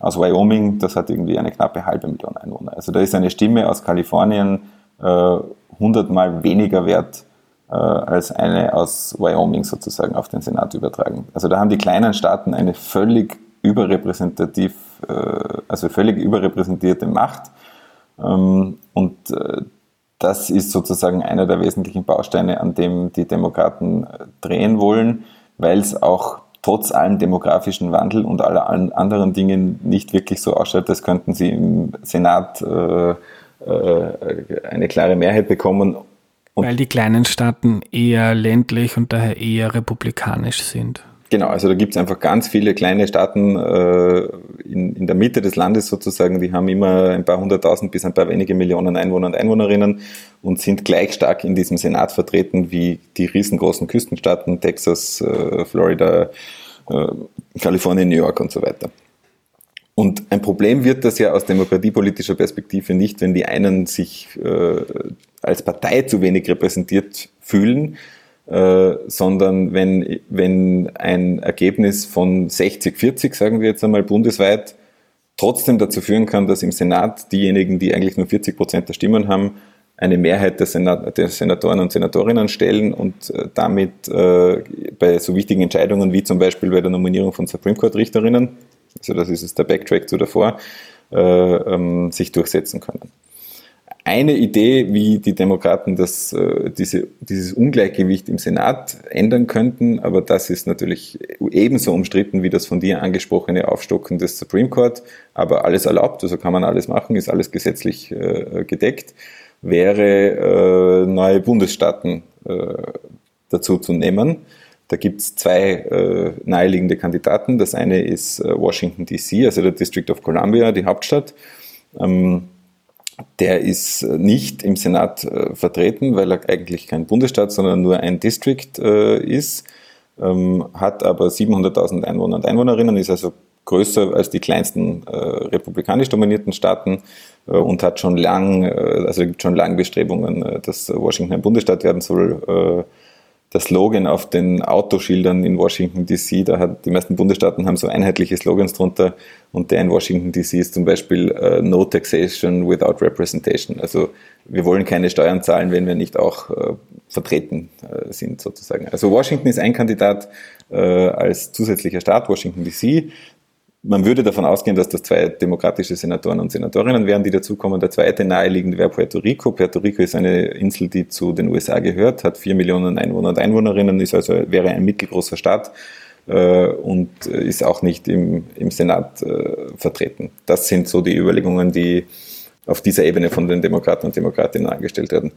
aus Wyoming, das hat irgendwie eine knappe halbe Million Einwohner. Also da ist eine Stimme aus Kalifornien äh, hundertmal weniger wert äh, als eine aus Wyoming sozusagen auf den Senat übertragen. Also da haben die kleinen Staaten eine völlig überrepräsentativ, äh, also völlig überrepräsentierte Macht. Ähm, und das ist sozusagen einer der wesentlichen Bausteine, an dem die Demokraten drehen wollen, weil es auch trotz allem demografischen Wandel und aller anderen Dingen nicht wirklich so ausschaut, als könnten sie im Senat äh, äh, eine klare Mehrheit bekommen. Und Weil die kleinen Staaten eher ländlich und daher eher republikanisch sind. Genau, also da gibt es einfach ganz viele kleine Staaten äh, in, in der Mitte des Landes sozusagen, die haben immer ein paar hunderttausend bis ein paar wenige Millionen Einwohner und Einwohnerinnen und sind gleich stark in diesem Senat vertreten wie die riesengroßen Küstenstaaten, Texas, äh, Florida, äh, Kalifornien, New York und so weiter. Und ein Problem wird das ja aus demokratiepolitischer Perspektive nicht, wenn die einen sich äh, als Partei zu wenig repräsentiert fühlen, äh, sondern wenn, wenn ein Ergebnis von 60, 40, sagen wir jetzt einmal bundesweit, trotzdem dazu führen kann, dass im Senat diejenigen, die eigentlich nur 40 Prozent der Stimmen haben, eine Mehrheit der, Senat der Senatoren und Senatorinnen stellen und äh, damit äh, bei so wichtigen Entscheidungen wie zum Beispiel bei der Nominierung von Supreme Court Richterinnen also das ist es der Backtrack zu davor, äh, ähm, sich durchsetzen können. Eine Idee, wie die Demokraten das, äh, diese, dieses Ungleichgewicht im Senat ändern könnten, aber das ist natürlich ebenso umstritten wie das von dir angesprochene Aufstocken des Supreme Court, aber alles erlaubt, also kann man alles machen, ist alles gesetzlich äh, gedeckt, wäre äh, neue Bundesstaaten dazu zu nehmen. Da gibt es zwei naheliegende Kandidaten. Das eine ist Washington DC, also der District of Columbia, die Hauptstadt. Ähm, der ist nicht im Senat äh, vertreten, weil er eigentlich kein Bundesstaat, sondern nur ein District äh, ist, ähm, hat aber 700.000 Einwohner und Einwohnerinnen, ist also größer als die kleinsten äh, republikanisch dominierten Staaten äh, und hat schon lang, äh, also gibt schon lange Bestrebungen, äh, dass Washington ein Bundesstaat werden soll der Slogan auf den Autoschildern in Washington DC, da hat die meisten Bundesstaaten haben so einheitliche Slogans drunter und der in Washington DC ist zum Beispiel uh, No Taxation without Representation. Also wir wollen keine Steuern zahlen, wenn wir nicht auch uh, vertreten uh, sind sozusagen. Also Washington ist ein Kandidat als zusätzlicher Staat, Washington DC. Man würde davon ausgehen, dass das zwei demokratische Senatoren und Senatorinnen wären, die dazukommen. Der zweite naheliegende wäre Puerto Rico. Puerto Rico ist eine Insel, die zu den USA gehört, hat vier Millionen Einwohner und Einwohnerinnen, ist also, wäre ein mittelgroßer Staat äh, und ist auch nicht im, im Senat äh, vertreten. Das sind so die Überlegungen, die auf dieser Ebene von den Demokraten und Demokratinnen angestellt werden.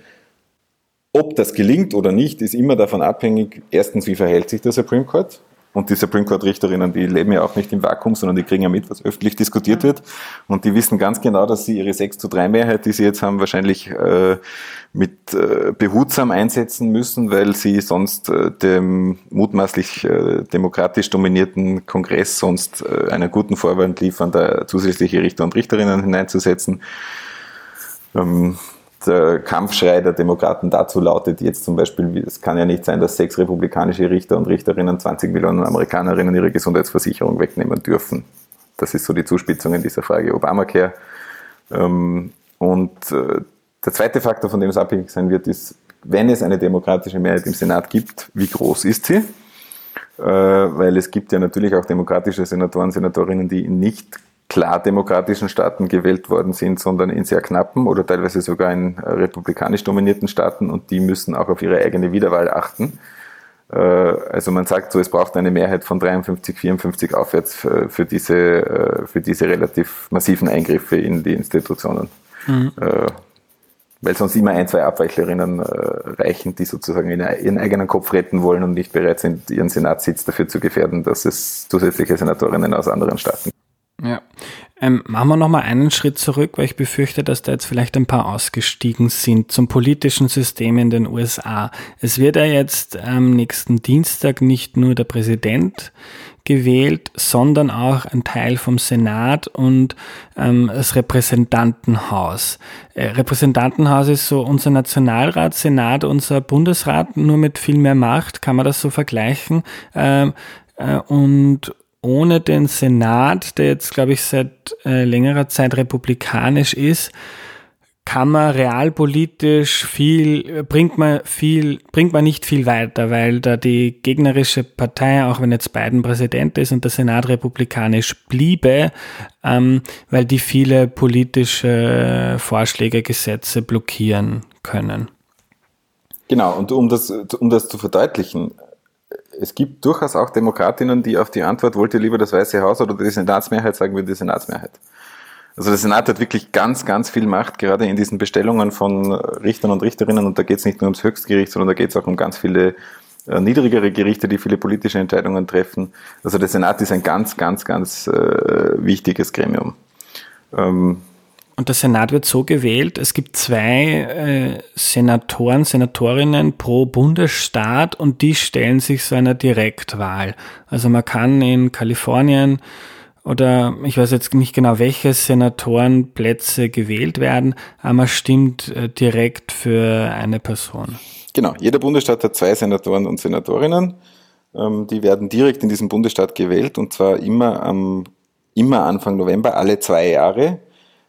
Ob das gelingt oder nicht, ist immer davon abhängig, erstens, wie verhält sich der Supreme Court? Und die Supreme Court Richterinnen, die leben ja auch nicht im Vakuum, sondern die kriegen ja mit, was öffentlich diskutiert wird. Und die wissen ganz genau, dass sie ihre 6 zu 3 Mehrheit, die sie jetzt haben, wahrscheinlich äh, mit äh, behutsam einsetzen müssen, weil sie sonst äh, dem mutmaßlich äh, demokratisch dominierten Kongress sonst äh, einen guten Vorwand liefern, da zusätzliche Richter und Richterinnen hineinzusetzen. Ähm, der Kampfschrei der Demokraten dazu lautet jetzt zum Beispiel, es kann ja nicht sein, dass sechs republikanische Richter und Richterinnen 20 Millionen Amerikanerinnen ihre Gesundheitsversicherung wegnehmen dürfen. Das ist so die Zuspitzung in dieser Frage Obamacare. Ähm, und äh, der zweite Faktor, von dem es abhängig sein wird, ist, wenn es eine demokratische Mehrheit im Senat gibt, wie groß ist sie? Äh, weil es gibt ja natürlich auch demokratische Senatoren, Senatorinnen, die nicht klar demokratischen Staaten gewählt worden sind, sondern in sehr knappen oder teilweise sogar in republikanisch dominierten Staaten und die müssen auch auf ihre eigene Wiederwahl achten. Äh, also man sagt so, es braucht eine Mehrheit von 53, 54 aufwärts für diese, äh, für diese relativ massiven Eingriffe in die Institutionen. Mhm. Äh, weil sonst immer ein, zwei Abweichlerinnen reichen, die sozusagen ihren eigenen Kopf retten wollen und nicht bereit sind, ihren Senatssitz dafür zu gefährden, dass es zusätzliche Senatorinnen aus anderen Staaten gibt. Ja. Ähm, machen wir nochmal einen Schritt zurück, weil ich befürchte, dass da jetzt vielleicht ein paar ausgestiegen sind zum politischen System in den USA. Es wird ja jetzt am nächsten Dienstag nicht nur der Präsident gewählt, sondern auch ein Teil vom Senat und ähm, das Repräsentantenhaus. Äh, Repräsentantenhaus ist so unser Nationalrat, Senat, unser Bundesrat, nur mit viel mehr Macht, kann man das so vergleichen. Ähm, äh, und ohne den Senat, der jetzt, glaube ich, seit äh, längerer Zeit republikanisch ist, kann man realpolitisch viel, bringt man viel, bringt man nicht viel weiter, weil da die gegnerische Partei, auch wenn jetzt Biden Präsident ist und der Senat republikanisch bliebe, ähm, weil die viele politische Vorschläge, Gesetze blockieren können. Genau, und um das, um das zu verdeutlichen, es gibt durchaus auch Demokratinnen, die auf die Antwort, wollt ihr lieber das Weiße Haus oder die Senatsmehrheit, sagen wir die Senatsmehrheit. Also der Senat hat wirklich ganz, ganz viel Macht, gerade in diesen Bestellungen von Richtern und Richterinnen. Und da geht es nicht nur ums Höchstgericht, sondern da geht es auch um ganz viele äh, niedrigere Gerichte, die viele politische Entscheidungen treffen. Also der Senat ist ein ganz, ganz, ganz äh, wichtiges Gremium. Ähm, und der Senat wird so gewählt, es gibt zwei äh, Senatoren, Senatorinnen pro Bundesstaat und die stellen sich so einer Direktwahl. Also man kann in Kalifornien oder ich weiß jetzt nicht genau, welche Senatorenplätze gewählt werden, aber man stimmt äh, direkt für eine Person. Genau, jeder Bundesstaat hat zwei Senatoren und Senatorinnen. Ähm, die werden direkt in diesem Bundesstaat gewählt und zwar immer am immer Anfang November, alle zwei Jahre.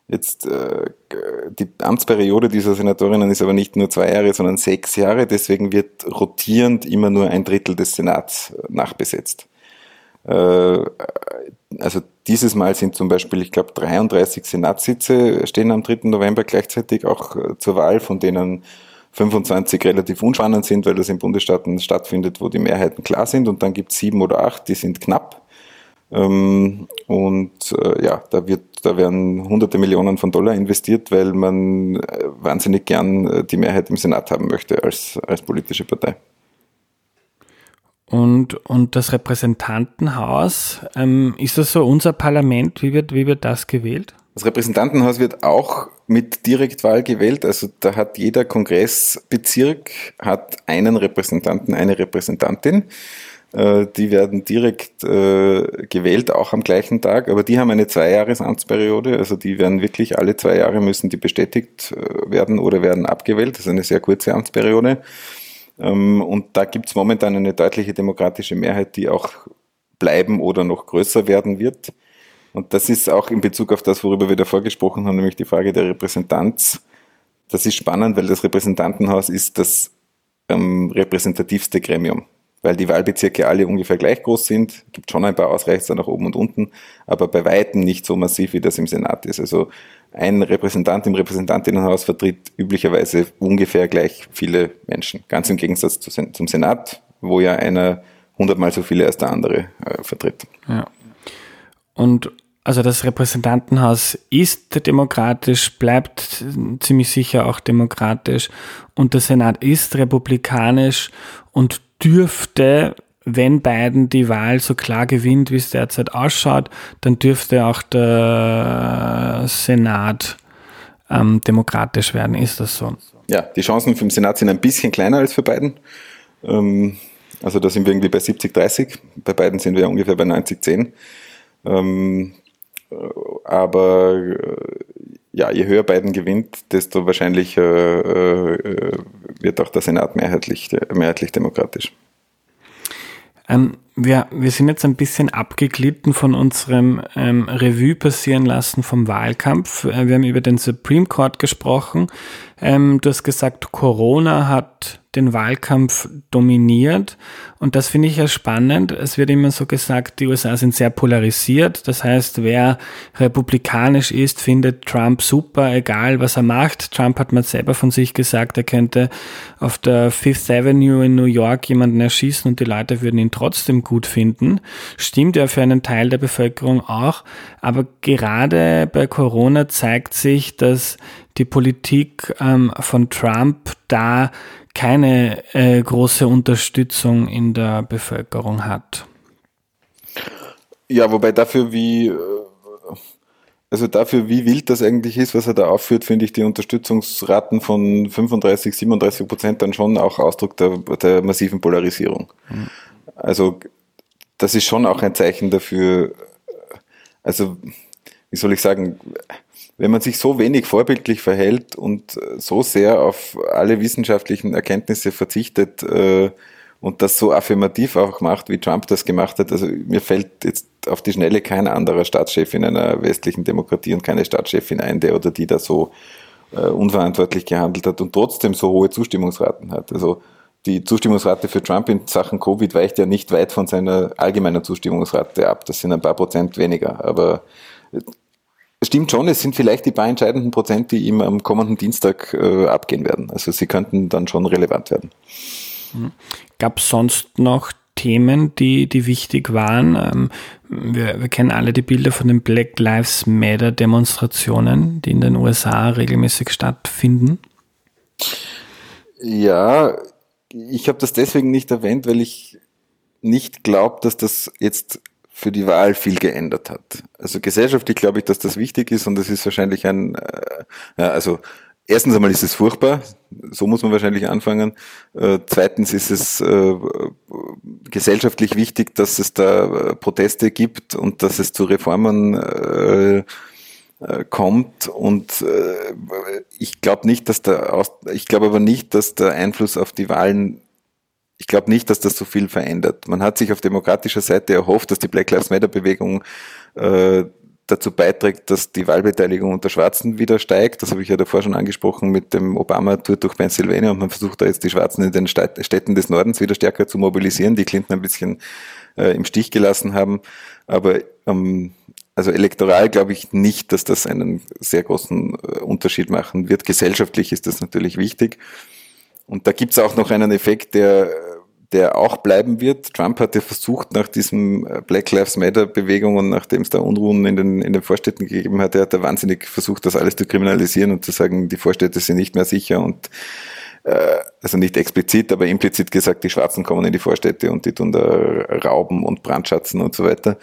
Jetzt äh, die Amtsperiode dieser Senatorinnen ist aber nicht nur zwei Jahre, sondern sechs Jahre. Deswegen wird rotierend immer nur ein Drittel des Senats nachbesetzt. Äh, also dieses Mal sind zum Beispiel, ich glaube, 33 Senatssitze stehen am 3. November gleichzeitig auch äh, zur Wahl, von denen 25 relativ unspannend sind, weil das in Bundesstaaten stattfindet, wo die Mehrheiten klar sind. Und dann gibt es sieben oder acht, die sind knapp. Ähm, und äh, ja, da wird, da werden hunderte Millionen von Dollar investiert, weil man äh, wahnsinnig gern äh, die Mehrheit im Senat haben möchte als, als politische Partei. Und, und das Repräsentantenhaus, ähm, ist das so unser Parlament? Wie wird, wie wird das gewählt? Das Repräsentantenhaus wird auch mit Direktwahl gewählt. Also da hat jeder Kongressbezirk hat einen Repräsentanten, eine Repräsentantin. Äh, die werden direkt äh, gewählt, auch am gleichen Tag, aber die haben eine Zweijahresamtsperiode, also die werden wirklich alle zwei Jahre müssen die bestätigt äh, werden oder werden abgewählt. Das ist eine sehr kurze Amtsperiode. Ähm, und da gibt es momentan eine deutliche demokratische Mehrheit, die auch bleiben oder noch größer werden wird. Und das ist auch in Bezug auf das, worüber wir davor gesprochen haben, nämlich die Frage der Repräsentanz. Das ist spannend, weil das Repräsentantenhaus ist das ähm, repräsentativste Gremium weil die Wahlbezirke alle ungefähr gleich groß sind. Gibt schon ein paar Ausreißer nach oben und unten, aber bei weitem nicht so massiv, wie das im Senat ist. Also ein Repräsentant im Repräsentantinnenhaus vertritt üblicherweise ungefähr gleich viele Menschen. Ganz im Gegensatz zum Senat, wo ja einer hundertmal so viele als der andere äh, vertritt. Ja. Und also das Repräsentantenhaus ist demokratisch, bleibt ziemlich sicher auch demokratisch und der Senat ist republikanisch und dürfte, wenn Biden die Wahl so klar gewinnt, wie es derzeit ausschaut, dann dürfte auch der Senat ähm, demokratisch werden. Ist das so? Ja, die Chancen für den Senat sind ein bisschen kleiner als für Biden. Ähm, also da sind wir irgendwie bei 70-30. Bei beiden sind wir ungefähr bei 90-10. Ähm, aber äh, ja, je höher Biden gewinnt, desto wahrscheinlicher äh, äh, wird auch der Senat mehrheitlich, mehrheitlich demokratisch. Ähm, wir, wir sind jetzt ein bisschen abgeglitten von unserem ähm, Revue passieren lassen vom Wahlkampf. Äh, wir haben über den Supreme Court gesprochen. Ähm, du hast gesagt, Corona hat den Wahlkampf dominiert. Und das finde ich ja spannend. Es wird immer so gesagt, die USA sind sehr polarisiert. Das heißt, wer republikanisch ist, findet Trump super, egal was er macht. Trump hat mal selber von sich gesagt, er könnte auf der Fifth Avenue in New York jemanden erschießen und die Leute würden ihn trotzdem gut finden. Stimmt ja für einen Teil der Bevölkerung auch. Aber gerade bei Corona zeigt sich, dass die Politik ähm, von Trump da keine äh, große Unterstützung in der Bevölkerung hat. Ja, wobei dafür wie, äh, also dafür wie wild das eigentlich ist, was er da aufführt, finde ich die Unterstützungsraten von 35, 37 Prozent dann schon auch Ausdruck der, der massiven Polarisierung. Mhm. Also das ist schon auch ein Zeichen dafür, also wie soll ich sagen, wenn man sich so wenig vorbildlich verhält und äh, so sehr auf alle wissenschaftlichen Erkenntnisse verzichtet äh, und das so affirmativ auch macht, wie Trump das gemacht hat, also mir fällt jetzt auf die Schnelle kein anderer Staatschef in einer westlichen Demokratie und keine Staatschefin ein, der oder die da so äh, unverantwortlich gehandelt hat und trotzdem so hohe Zustimmungsraten hat. Also die Zustimmungsrate für Trump in Sachen Covid weicht ja nicht weit von seiner allgemeinen Zustimmungsrate ab. Das sind ein paar Prozent weniger. Aber Stimmt schon, es sind vielleicht die paar entscheidenden Prozent, die ihm am kommenden Dienstag äh, abgehen werden. Also sie könnten dann schon relevant werden. Mhm. Gab es sonst noch Themen, die, die wichtig waren? Ähm, wir, wir kennen alle die Bilder von den Black Lives Matter Demonstrationen, die in den USA regelmäßig stattfinden. Ja, ich habe das deswegen nicht erwähnt, weil ich nicht glaube, dass das jetzt für die Wahl viel geändert hat. Also gesellschaftlich glaube ich, dass das wichtig ist und es ist wahrscheinlich ein, äh, also erstens einmal ist es furchtbar, so muss man wahrscheinlich anfangen. Äh, zweitens ist es äh, gesellschaftlich wichtig, dass es da äh, Proteste gibt und dass es zu Reformen äh, äh kommt und äh, ich glaube nicht, dass der Aus ich glaube aber nicht, dass der Einfluss auf die Wahlen ich glaube nicht, dass das so viel verändert. Man hat sich auf demokratischer Seite erhofft, dass die Black Lives Matter Bewegung äh, dazu beiträgt, dass die Wahlbeteiligung unter Schwarzen wieder steigt. Das habe ich ja davor schon angesprochen mit dem Obama-Tour durch Pennsylvania und man versucht da jetzt die Schwarzen in den Städten des Nordens wieder stärker zu mobilisieren, die Clinton ein bisschen äh, im Stich gelassen haben. Aber ähm, also elektoral glaube ich nicht, dass das einen sehr großen äh, Unterschied machen wird. Gesellschaftlich ist das natürlich wichtig. Und da gibt es auch noch einen Effekt, der, der auch bleiben wird. Trump hatte versucht, nach diesem äh, Black Lives Matter Bewegung und nachdem es da Unruhen in den, in den Vorstädten gegeben hat, er hat da wahnsinnig versucht, das alles zu kriminalisieren und zu sagen, die Vorstädte sind nicht mehr sicher und äh, also nicht explizit, aber implizit gesagt, die Schwarzen kommen in die Vorstädte und die tun da rauben und brandschatzen und so weiter.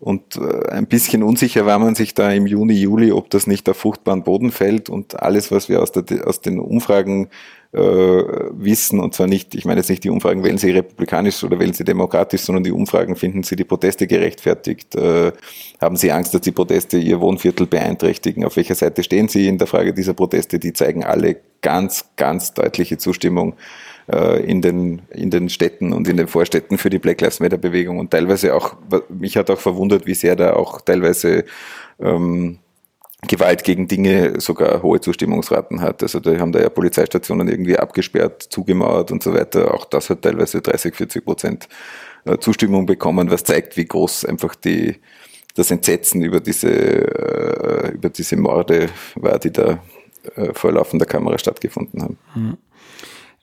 Und äh, ein bisschen unsicher war man sich da im Juni, Juli, ob das nicht auf fruchtbaren Boden fällt. Und alles, was wir aus, der, aus den Umfragen äh, wissen, und zwar nicht, ich meine jetzt nicht die Umfragen, wählen Sie republikanisch oder wählen Sie demokratisch, sondern die Umfragen, finden Sie die Proteste gerechtfertigt? Äh, haben Sie Angst, dass die Proteste Ihr Wohnviertel beeinträchtigen? Auf welcher Seite stehen Sie in der Frage dieser Proteste? Die zeigen alle ganz, ganz deutliche Zustimmung äh, in den, in den Städten und in den Vorstädten für die Black Lives Matter Bewegung und teilweise auch, mich hat auch verwundert, wie sehr da auch teilweise ähm, Gewalt gegen Dinge sogar hohe Zustimmungsraten hat. Also da haben da ja Polizeistationen irgendwie abgesperrt, zugemauert und so weiter. Auch das hat teilweise 30, 40 Prozent äh, Zustimmung bekommen, was zeigt, wie groß einfach die, das Entsetzen über diese, äh, über diese Morde war, die da vor laufender Kamera stattgefunden haben. Mhm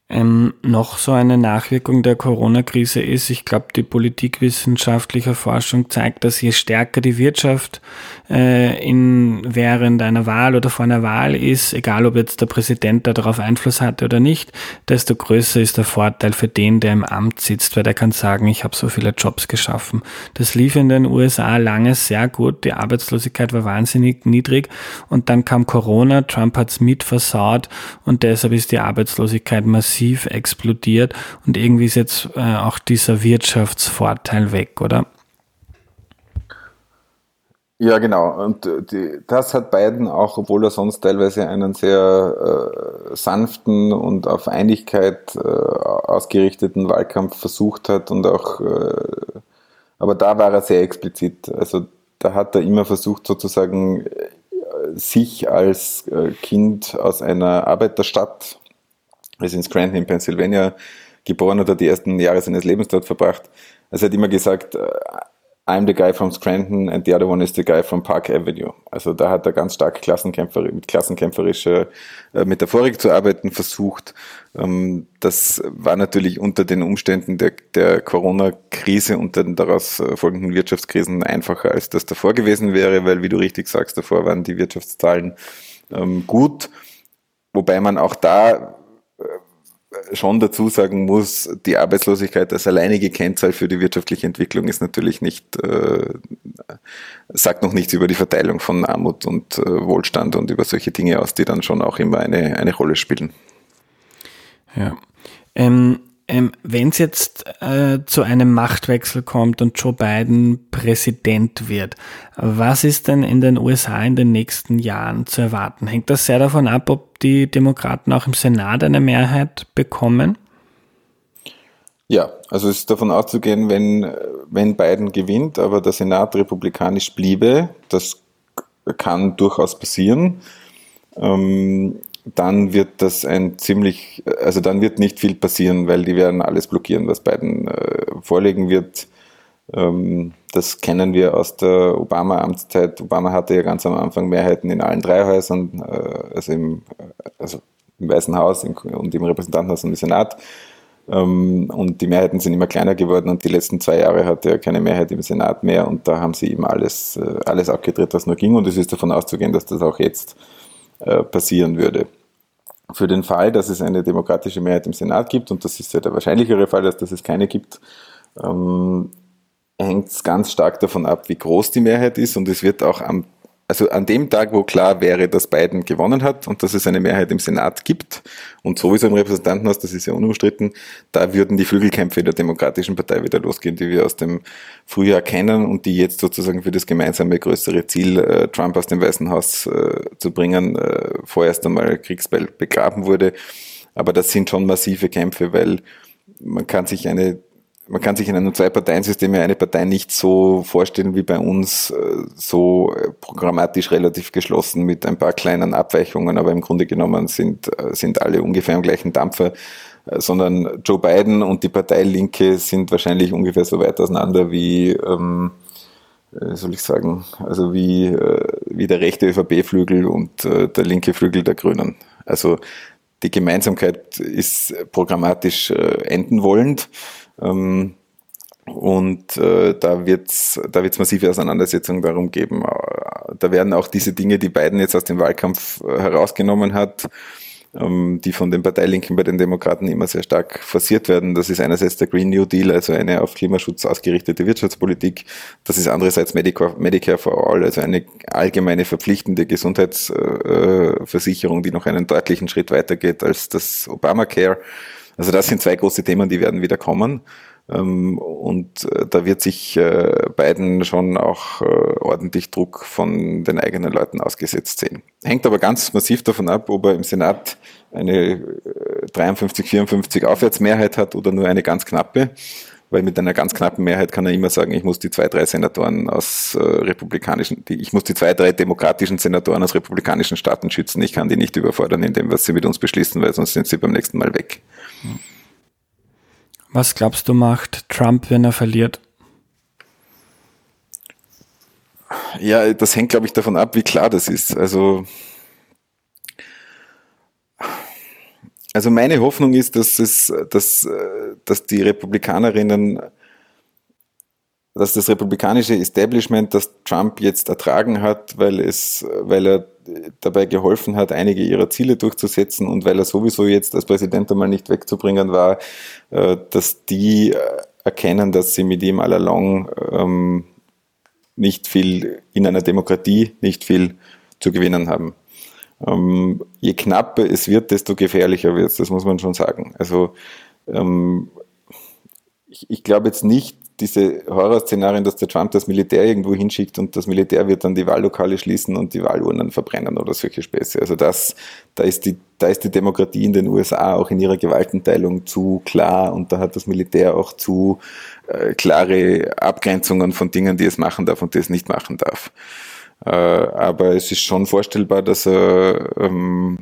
ähm, noch so eine Nachwirkung der Corona-Krise ist, ich glaube, die politikwissenschaftliche Forschung zeigt, dass je stärker die Wirtschaft äh, in, während einer Wahl oder vor einer Wahl ist, egal ob jetzt der Präsident darauf Einfluss hatte oder nicht, desto größer ist der Vorteil für den, der im Amt sitzt, weil der kann sagen, ich habe so viele Jobs geschaffen. Das lief in den USA lange sehr gut, die Arbeitslosigkeit war wahnsinnig niedrig und dann kam Corona, Trump hat's mit versaut und deshalb ist die Arbeitslosigkeit massiv massiv explodiert und irgendwie ist jetzt äh, auch dieser Wirtschaftsvorteil weg, oder? Ja, genau. Und äh, die, das hat Biden auch, obwohl er sonst teilweise einen sehr äh, sanften und auf Einigkeit äh, ausgerichteten Wahlkampf versucht hat und auch, äh, aber da war er sehr explizit. Also da hat er immer versucht, sozusagen äh, sich als äh, Kind aus einer Arbeiterstadt ist in Scranton in Pennsylvania geboren und hat die ersten Jahre seines Lebens dort verbracht. Also er hat immer gesagt, äh, I'm the guy from Scranton and the other one is the guy from Park Avenue. Also da hat er ganz stark Klassenkämpfer, mit klassenkämpferischer äh, Metaphorik zu arbeiten versucht. Ähm, das war natürlich unter den Umständen der, der Corona-Krise und den daraus äh, folgenden Wirtschaftskrisen einfacher, als das davor gewesen wäre, weil, wie du richtig sagst, davor waren die Wirtschaftszahlen ähm, gut. Wobei man auch da schon dazu sagen muss, die Arbeitslosigkeit als alleinige Kennzahl für die wirtschaftliche Entwicklung ist natürlich nicht, äh, sagt noch nichts über die Verteilung von Armut und äh, Wohlstand und über solche Dinge aus, die dann schon auch immer eine, eine Rolle spielen. Ja. Ähm, ähm, Wenn es jetzt äh, zu einem Machtwechsel kommt und Joe Biden Präsident wird, was ist denn in den USA in den nächsten Jahren zu erwarten? Hängt das sehr davon ab, ob die Demokraten auch im Senat eine Mehrheit bekommen? Ja, also es ist davon auszugehen, wenn, wenn Biden gewinnt, aber der Senat republikanisch bliebe, das kann durchaus passieren. Ähm, dann wird das ein ziemlich, also dann wird nicht viel passieren, weil die werden alles blockieren, was Biden äh, vorlegen wird. Ähm, das kennen wir aus der Obama-Amtszeit. Obama hatte ja ganz am Anfang Mehrheiten in allen drei Häusern, äh, also, im, äh, also im Weißen Haus und im Repräsentantenhaus und im Senat. Ähm, und die Mehrheiten sind immer kleiner geworden und die letzten zwei Jahre hatte er keine Mehrheit im Senat mehr und da haben sie ihm alles, äh, alles abgedreht, was nur ging und es ist davon auszugehen, dass das auch jetzt äh, passieren würde. Für den Fall, dass es eine demokratische Mehrheit im Senat gibt, und das ist ja der wahrscheinlichere Fall, als dass es keine gibt, ähm, hängt es ganz stark davon ab, wie groß die Mehrheit ist. Und es wird auch am also an dem Tag, wo klar wäre, dass Biden gewonnen hat und dass es eine Mehrheit im Senat gibt und sowieso im Repräsentantenhaus, das ist ja unumstritten, da würden die Flügelkämpfe der Demokratischen Partei wieder losgehen, die wir aus dem Frühjahr kennen und die jetzt sozusagen für das gemeinsame größere Ziel, äh, Trump aus dem Weißen Haus äh, zu bringen, äh, vorerst einmal Kriegsbeil begraben wurde. Aber das sind schon massive Kämpfe, weil man kann sich eine man kann sich in einem Zwei-Parteien-System ja eine Partei nicht so vorstellen wie bei uns, äh, so äh, programmatisch relativ geschlossen mit ein paar kleinen Abweichungen, aber im Grunde genommen sind, äh, sind alle ungefähr am gleichen Dampfer, sondern Joe Biden und die Partei Linke sind wahrscheinlich ungefähr so weit auseinander wie, ähm, soll ich sagen, also wie, wie der rechte ÖVP-Flügel und der linke Flügel der Grünen. Also die Gemeinsamkeit ist programmatisch enden wollend ähm, und äh, da wird es da wird's massive Auseinandersetzungen darum geben. Äh, da werden auch diese Dinge, die Biden jetzt aus dem Wahlkampf äh, herausgenommen hat, ähm, die von den Parteilinken bei den Demokraten immer sehr stark forciert werden. Das ist einerseits der Green New Deal, also eine auf Klimaschutz ausgerichtete Wirtschaftspolitik. Das ist andererseits Medicare, Medicare for All, also eine allgemeine verpflichtende Gesundheitsversicherung, die noch einen deutlichen Schritt weitergeht als das Obamacare. Also das sind zwei große Themen, die werden wieder kommen. Ähm, und äh, da wird sich äh, Biden schon auch äh, ordentlich Druck von den eigenen Leuten ausgesetzt sehen. Hängt aber ganz massiv davon ab, ob er im Senat eine 53, 54 Aufwärtsmehrheit hat oder nur eine ganz knappe. Weil mit einer ganz knappen Mehrheit kann er immer sagen, ich muss die zwei, drei Senatoren aus äh, republikanischen, die, ich muss die zwei, drei demokratischen Senatoren aus republikanischen Staaten schützen. Ich kann die nicht überfordern in dem, was sie mit uns beschließen, weil sonst sind sie beim nächsten Mal weg. Was glaubst du macht Trump, wenn er verliert? Ja, das hängt, glaube ich, davon ab, wie klar das ist. Also, also meine Hoffnung ist, dass es, dass, dass die Republikanerinnen, dass das republikanische Establishment, das Trump jetzt ertragen hat, weil es, weil er dabei geholfen hat, einige ihrer Ziele durchzusetzen und weil er sowieso jetzt als Präsident einmal nicht wegzubringen war, äh, dass die äh, erkennen, dass sie mit ihm allalong ähm, nicht viel in einer Demokratie, nicht viel zu gewinnen haben. Ähm, je knapper es wird, desto gefährlicher wird es, das muss man schon sagen. Also ähm, ich, ich glaube jetzt nicht, diese Horrorszenarien, dass der Trump das Militär irgendwo hinschickt und das Militär wird dann die Wahllokale schließen und die Wahlurnen verbrennen oder solche Späße. Also das, da ist die, da ist die Demokratie in den USA auch in ihrer Gewaltenteilung zu klar und da hat das Militär auch zu äh, klare Abgrenzungen von Dingen, die es machen darf und die es nicht machen darf. Äh, aber es ist schon vorstellbar, dass er ähm,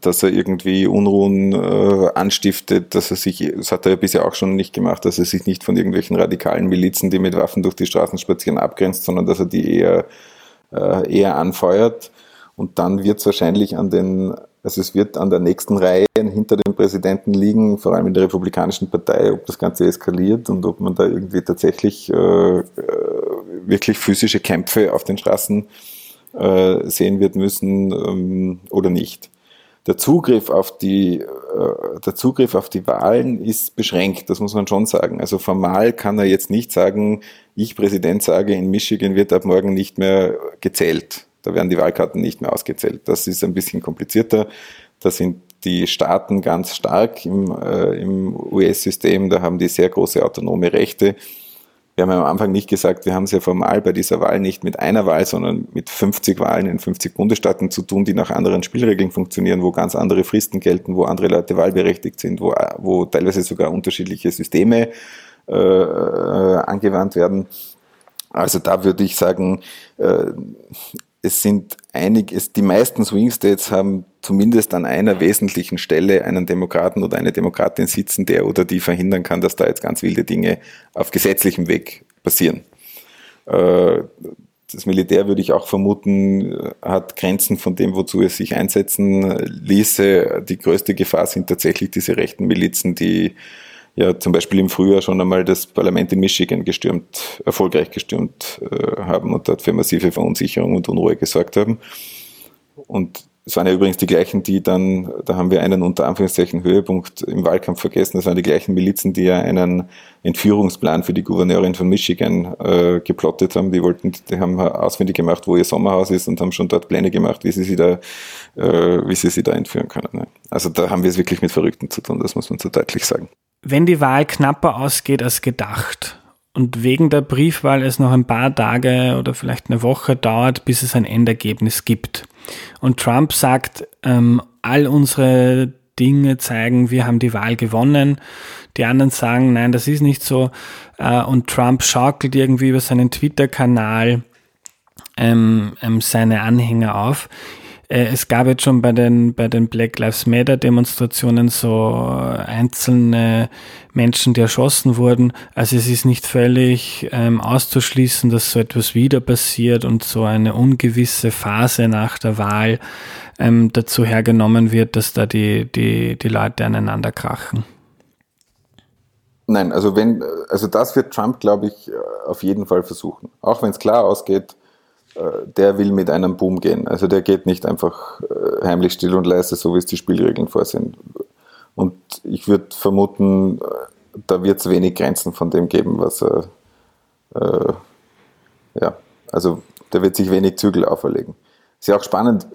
dass er irgendwie Unruhen äh, anstiftet, dass er sich, das hat er ja bisher auch schon nicht gemacht, dass er sich nicht von irgendwelchen radikalen Milizen, die mit Waffen durch die Straßen spazieren, abgrenzt, sondern dass er die eher, äh, eher anfeuert. Und dann wird es wahrscheinlich an den, also es wird an der nächsten Reihe hinter dem Präsidenten liegen, vor allem in der Republikanischen Partei, ob das Ganze eskaliert und ob man da irgendwie tatsächlich äh, äh wirklich physische Kämpfe auf den Straßen äh, sehen wird müssen ähm, oder nicht der Zugriff auf die, äh, der Zugriff auf die Wahlen ist beschränkt, das muss man schon sagen. Also formal kann er jetzt nicht sagen, ich Präsident sage, in Michigan wird ab morgen nicht mehr gezählt. Da werden die Wahlkarten nicht mehr ausgezählt. Das ist ein bisschen komplizierter. Da sind die Staaten ganz stark im, äh, im US-System. Da haben die sehr große autonome Rechte. Wir haben am Anfang nicht gesagt, wir haben es ja formal bei dieser Wahl nicht mit einer Wahl, sondern mit 50 Wahlen in 50 Bundesstaaten zu tun, die nach anderen Spielregeln funktionieren, wo ganz andere Fristen gelten, wo andere Leute wahlberechtigt sind, wo, wo teilweise sogar unterschiedliche Systeme äh, äh, angewandt werden. Also da würde ich sagen, äh, es sind einig, es, die meisten Swing States haben zumindest an einer wesentlichen Stelle einen Demokraten oder eine Demokratin sitzen, der oder die verhindern kann, dass da jetzt ganz wilde Dinge auf gesetzlichem Weg passieren. Äh, das Militär würde ich auch vermuten, hat Grenzen von dem, wozu es sich einsetzen ließe. Die größte Gefahr sind tatsächlich diese rechten Milizen, die ja zum Beispiel im Frühjahr schon einmal das Parlament in Michigan gestürmt, erfolgreich gestürmt äh, haben und dort für massive Verunsicherung und Unruhe gesorgt haben. Und es waren ja übrigens die gleichen, die dann, da haben wir einen unter Anführungszeichen Höhepunkt im Wahlkampf vergessen, das waren die gleichen Milizen, die ja einen Entführungsplan für die Gouverneurin von Michigan äh, geplottet haben. Die wollten, die haben ausfindig gemacht, wo ihr Sommerhaus ist und haben schon dort Pläne gemacht, wie sie sie da, äh, wie sie sie da entführen können. Ne? Also da haben wir es wirklich mit Verrückten zu tun, das muss man so deutlich sagen. Wenn die Wahl knapper ausgeht als gedacht und wegen der Briefwahl es noch ein paar Tage oder vielleicht eine Woche dauert, bis es ein Endergebnis gibt und Trump sagt, ähm, all unsere Dinge zeigen, wir haben die Wahl gewonnen. Die anderen sagen, nein, das ist nicht so. Äh, und Trump schaukelt irgendwie über seinen Twitter-Kanal ähm, ähm, seine Anhänger auf. Äh, es gab jetzt schon bei den, bei den Black Lives Matter Demonstrationen so einzelne Menschen, die erschossen wurden. Also es ist nicht völlig ähm, auszuschließen, dass so etwas wieder passiert und so eine ungewisse Phase nach der Wahl ähm, dazu hergenommen wird, dass da die, die, die Leute aneinander krachen. Nein, also wenn, also das wird Trump, glaube ich, auf jeden Fall versuchen. Auch wenn es klar ausgeht, äh, der will mit einem Boom gehen. Also der geht nicht einfach äh, heimlich still und leise, so wie es die Spielregeln vorsehen. Und ich würde vermuten, äh, da wird es wenig Grenzen von dem geben, was er, äh, ja, also der wird sich wenig Zügel auferlegen. Ist ja auch spannend,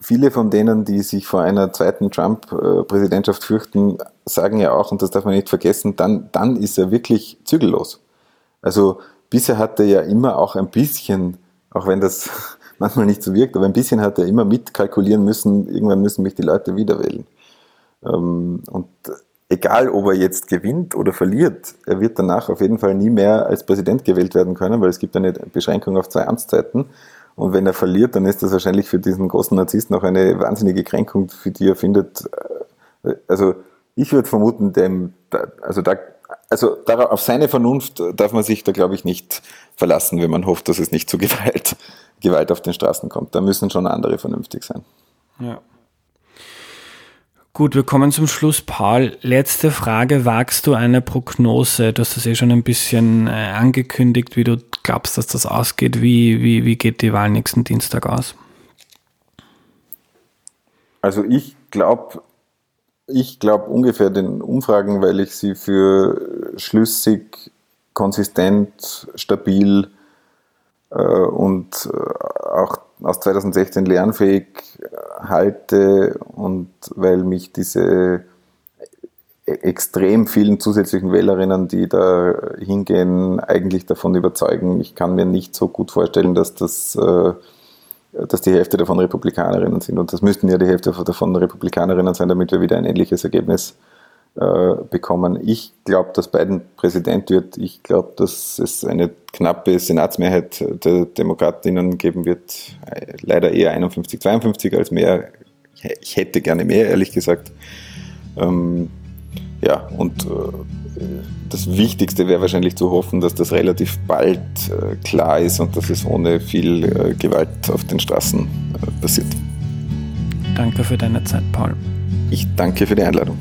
viele von denen, die sich vor einer zweiten Trump-Präsidentschaft fürchten, sagen ja auch, und das darf man nicht vergessen, dann, dann ist er wirklich zügellos. Also bisher hat er ja immer auch ein bisschen auch wenn das manchmal nicht so wirkt, aber ein bisschen hat er immer mitkalkulieren müssen, irgendwann müssen mich die Leute wieder wählen. Ähm, und egal, ob er jetzt gewinnt oder verliert, er wird danach auf jeden Fall nie mehr als Präsident gewählt werden können, weil es gibt eine Beschränkung auf zwei Amtszeiten. Und wenn er verliert, dann ist das wahrscheinlich für diesen großen Narzissten auch eine wahnsinnige Kränkung, für die er findet. Äh, also ich würde vermuten, dem, also da also auf seine Vernunft darf man sich da, glaube ich, nicht verlassen, wenn man hofft, dass es nicht zu Gewalt, Gewalt auf den Straßen kommt. Da müssen schon andere vernünftig sein. Ja. Gut, wir kommen zum Schluss. Paul, letzte Frage. Wagst du eine Prognose? Du hast das eh schon ein bisschen äh, angekündigt, wie du glaubst, dass das ausgeht. Wie, wie, wie geht die Wahl nächsten Dienstag aus? Also ich glaube, ich glaube ungefähr den Umfragen, weil ich sie für schlüssig, konsistent, stabil äh, und äh, auch aus 2016 lernfähig halte und weil mich diese extrem vielen zusätzlichen Wählerinnen, die da hingehen, eigentlich davon überzeugen. Ich kann mir nicht so gut vorstellen, dass das äh, dass die Hälfte davon Republikanerinnen sind. Und das müssten ja die Hälfte davon Republikanerinnen sein, damit wir wieder ein ähnliches Ergebnis äh, bekommen. Ich glaube, dass Biden Präsident wird. Ich glaube, dass es eine knappe Senatsmehrheit der Demokratinnen geben wird. Leider eher 51, 52 als mehr. Ich hätte gerne mehr, ehrlich gesagt. Ähm, ja, und äh, das Wichtigste wäre wahrscheinlich zu hoffen, dass das relativ bald äh, klar ist und dass es ohne viel äh, Gewalt auf den Straßen passiert. Danke für deine Zeit, Paul. Ich danke für die Einladung.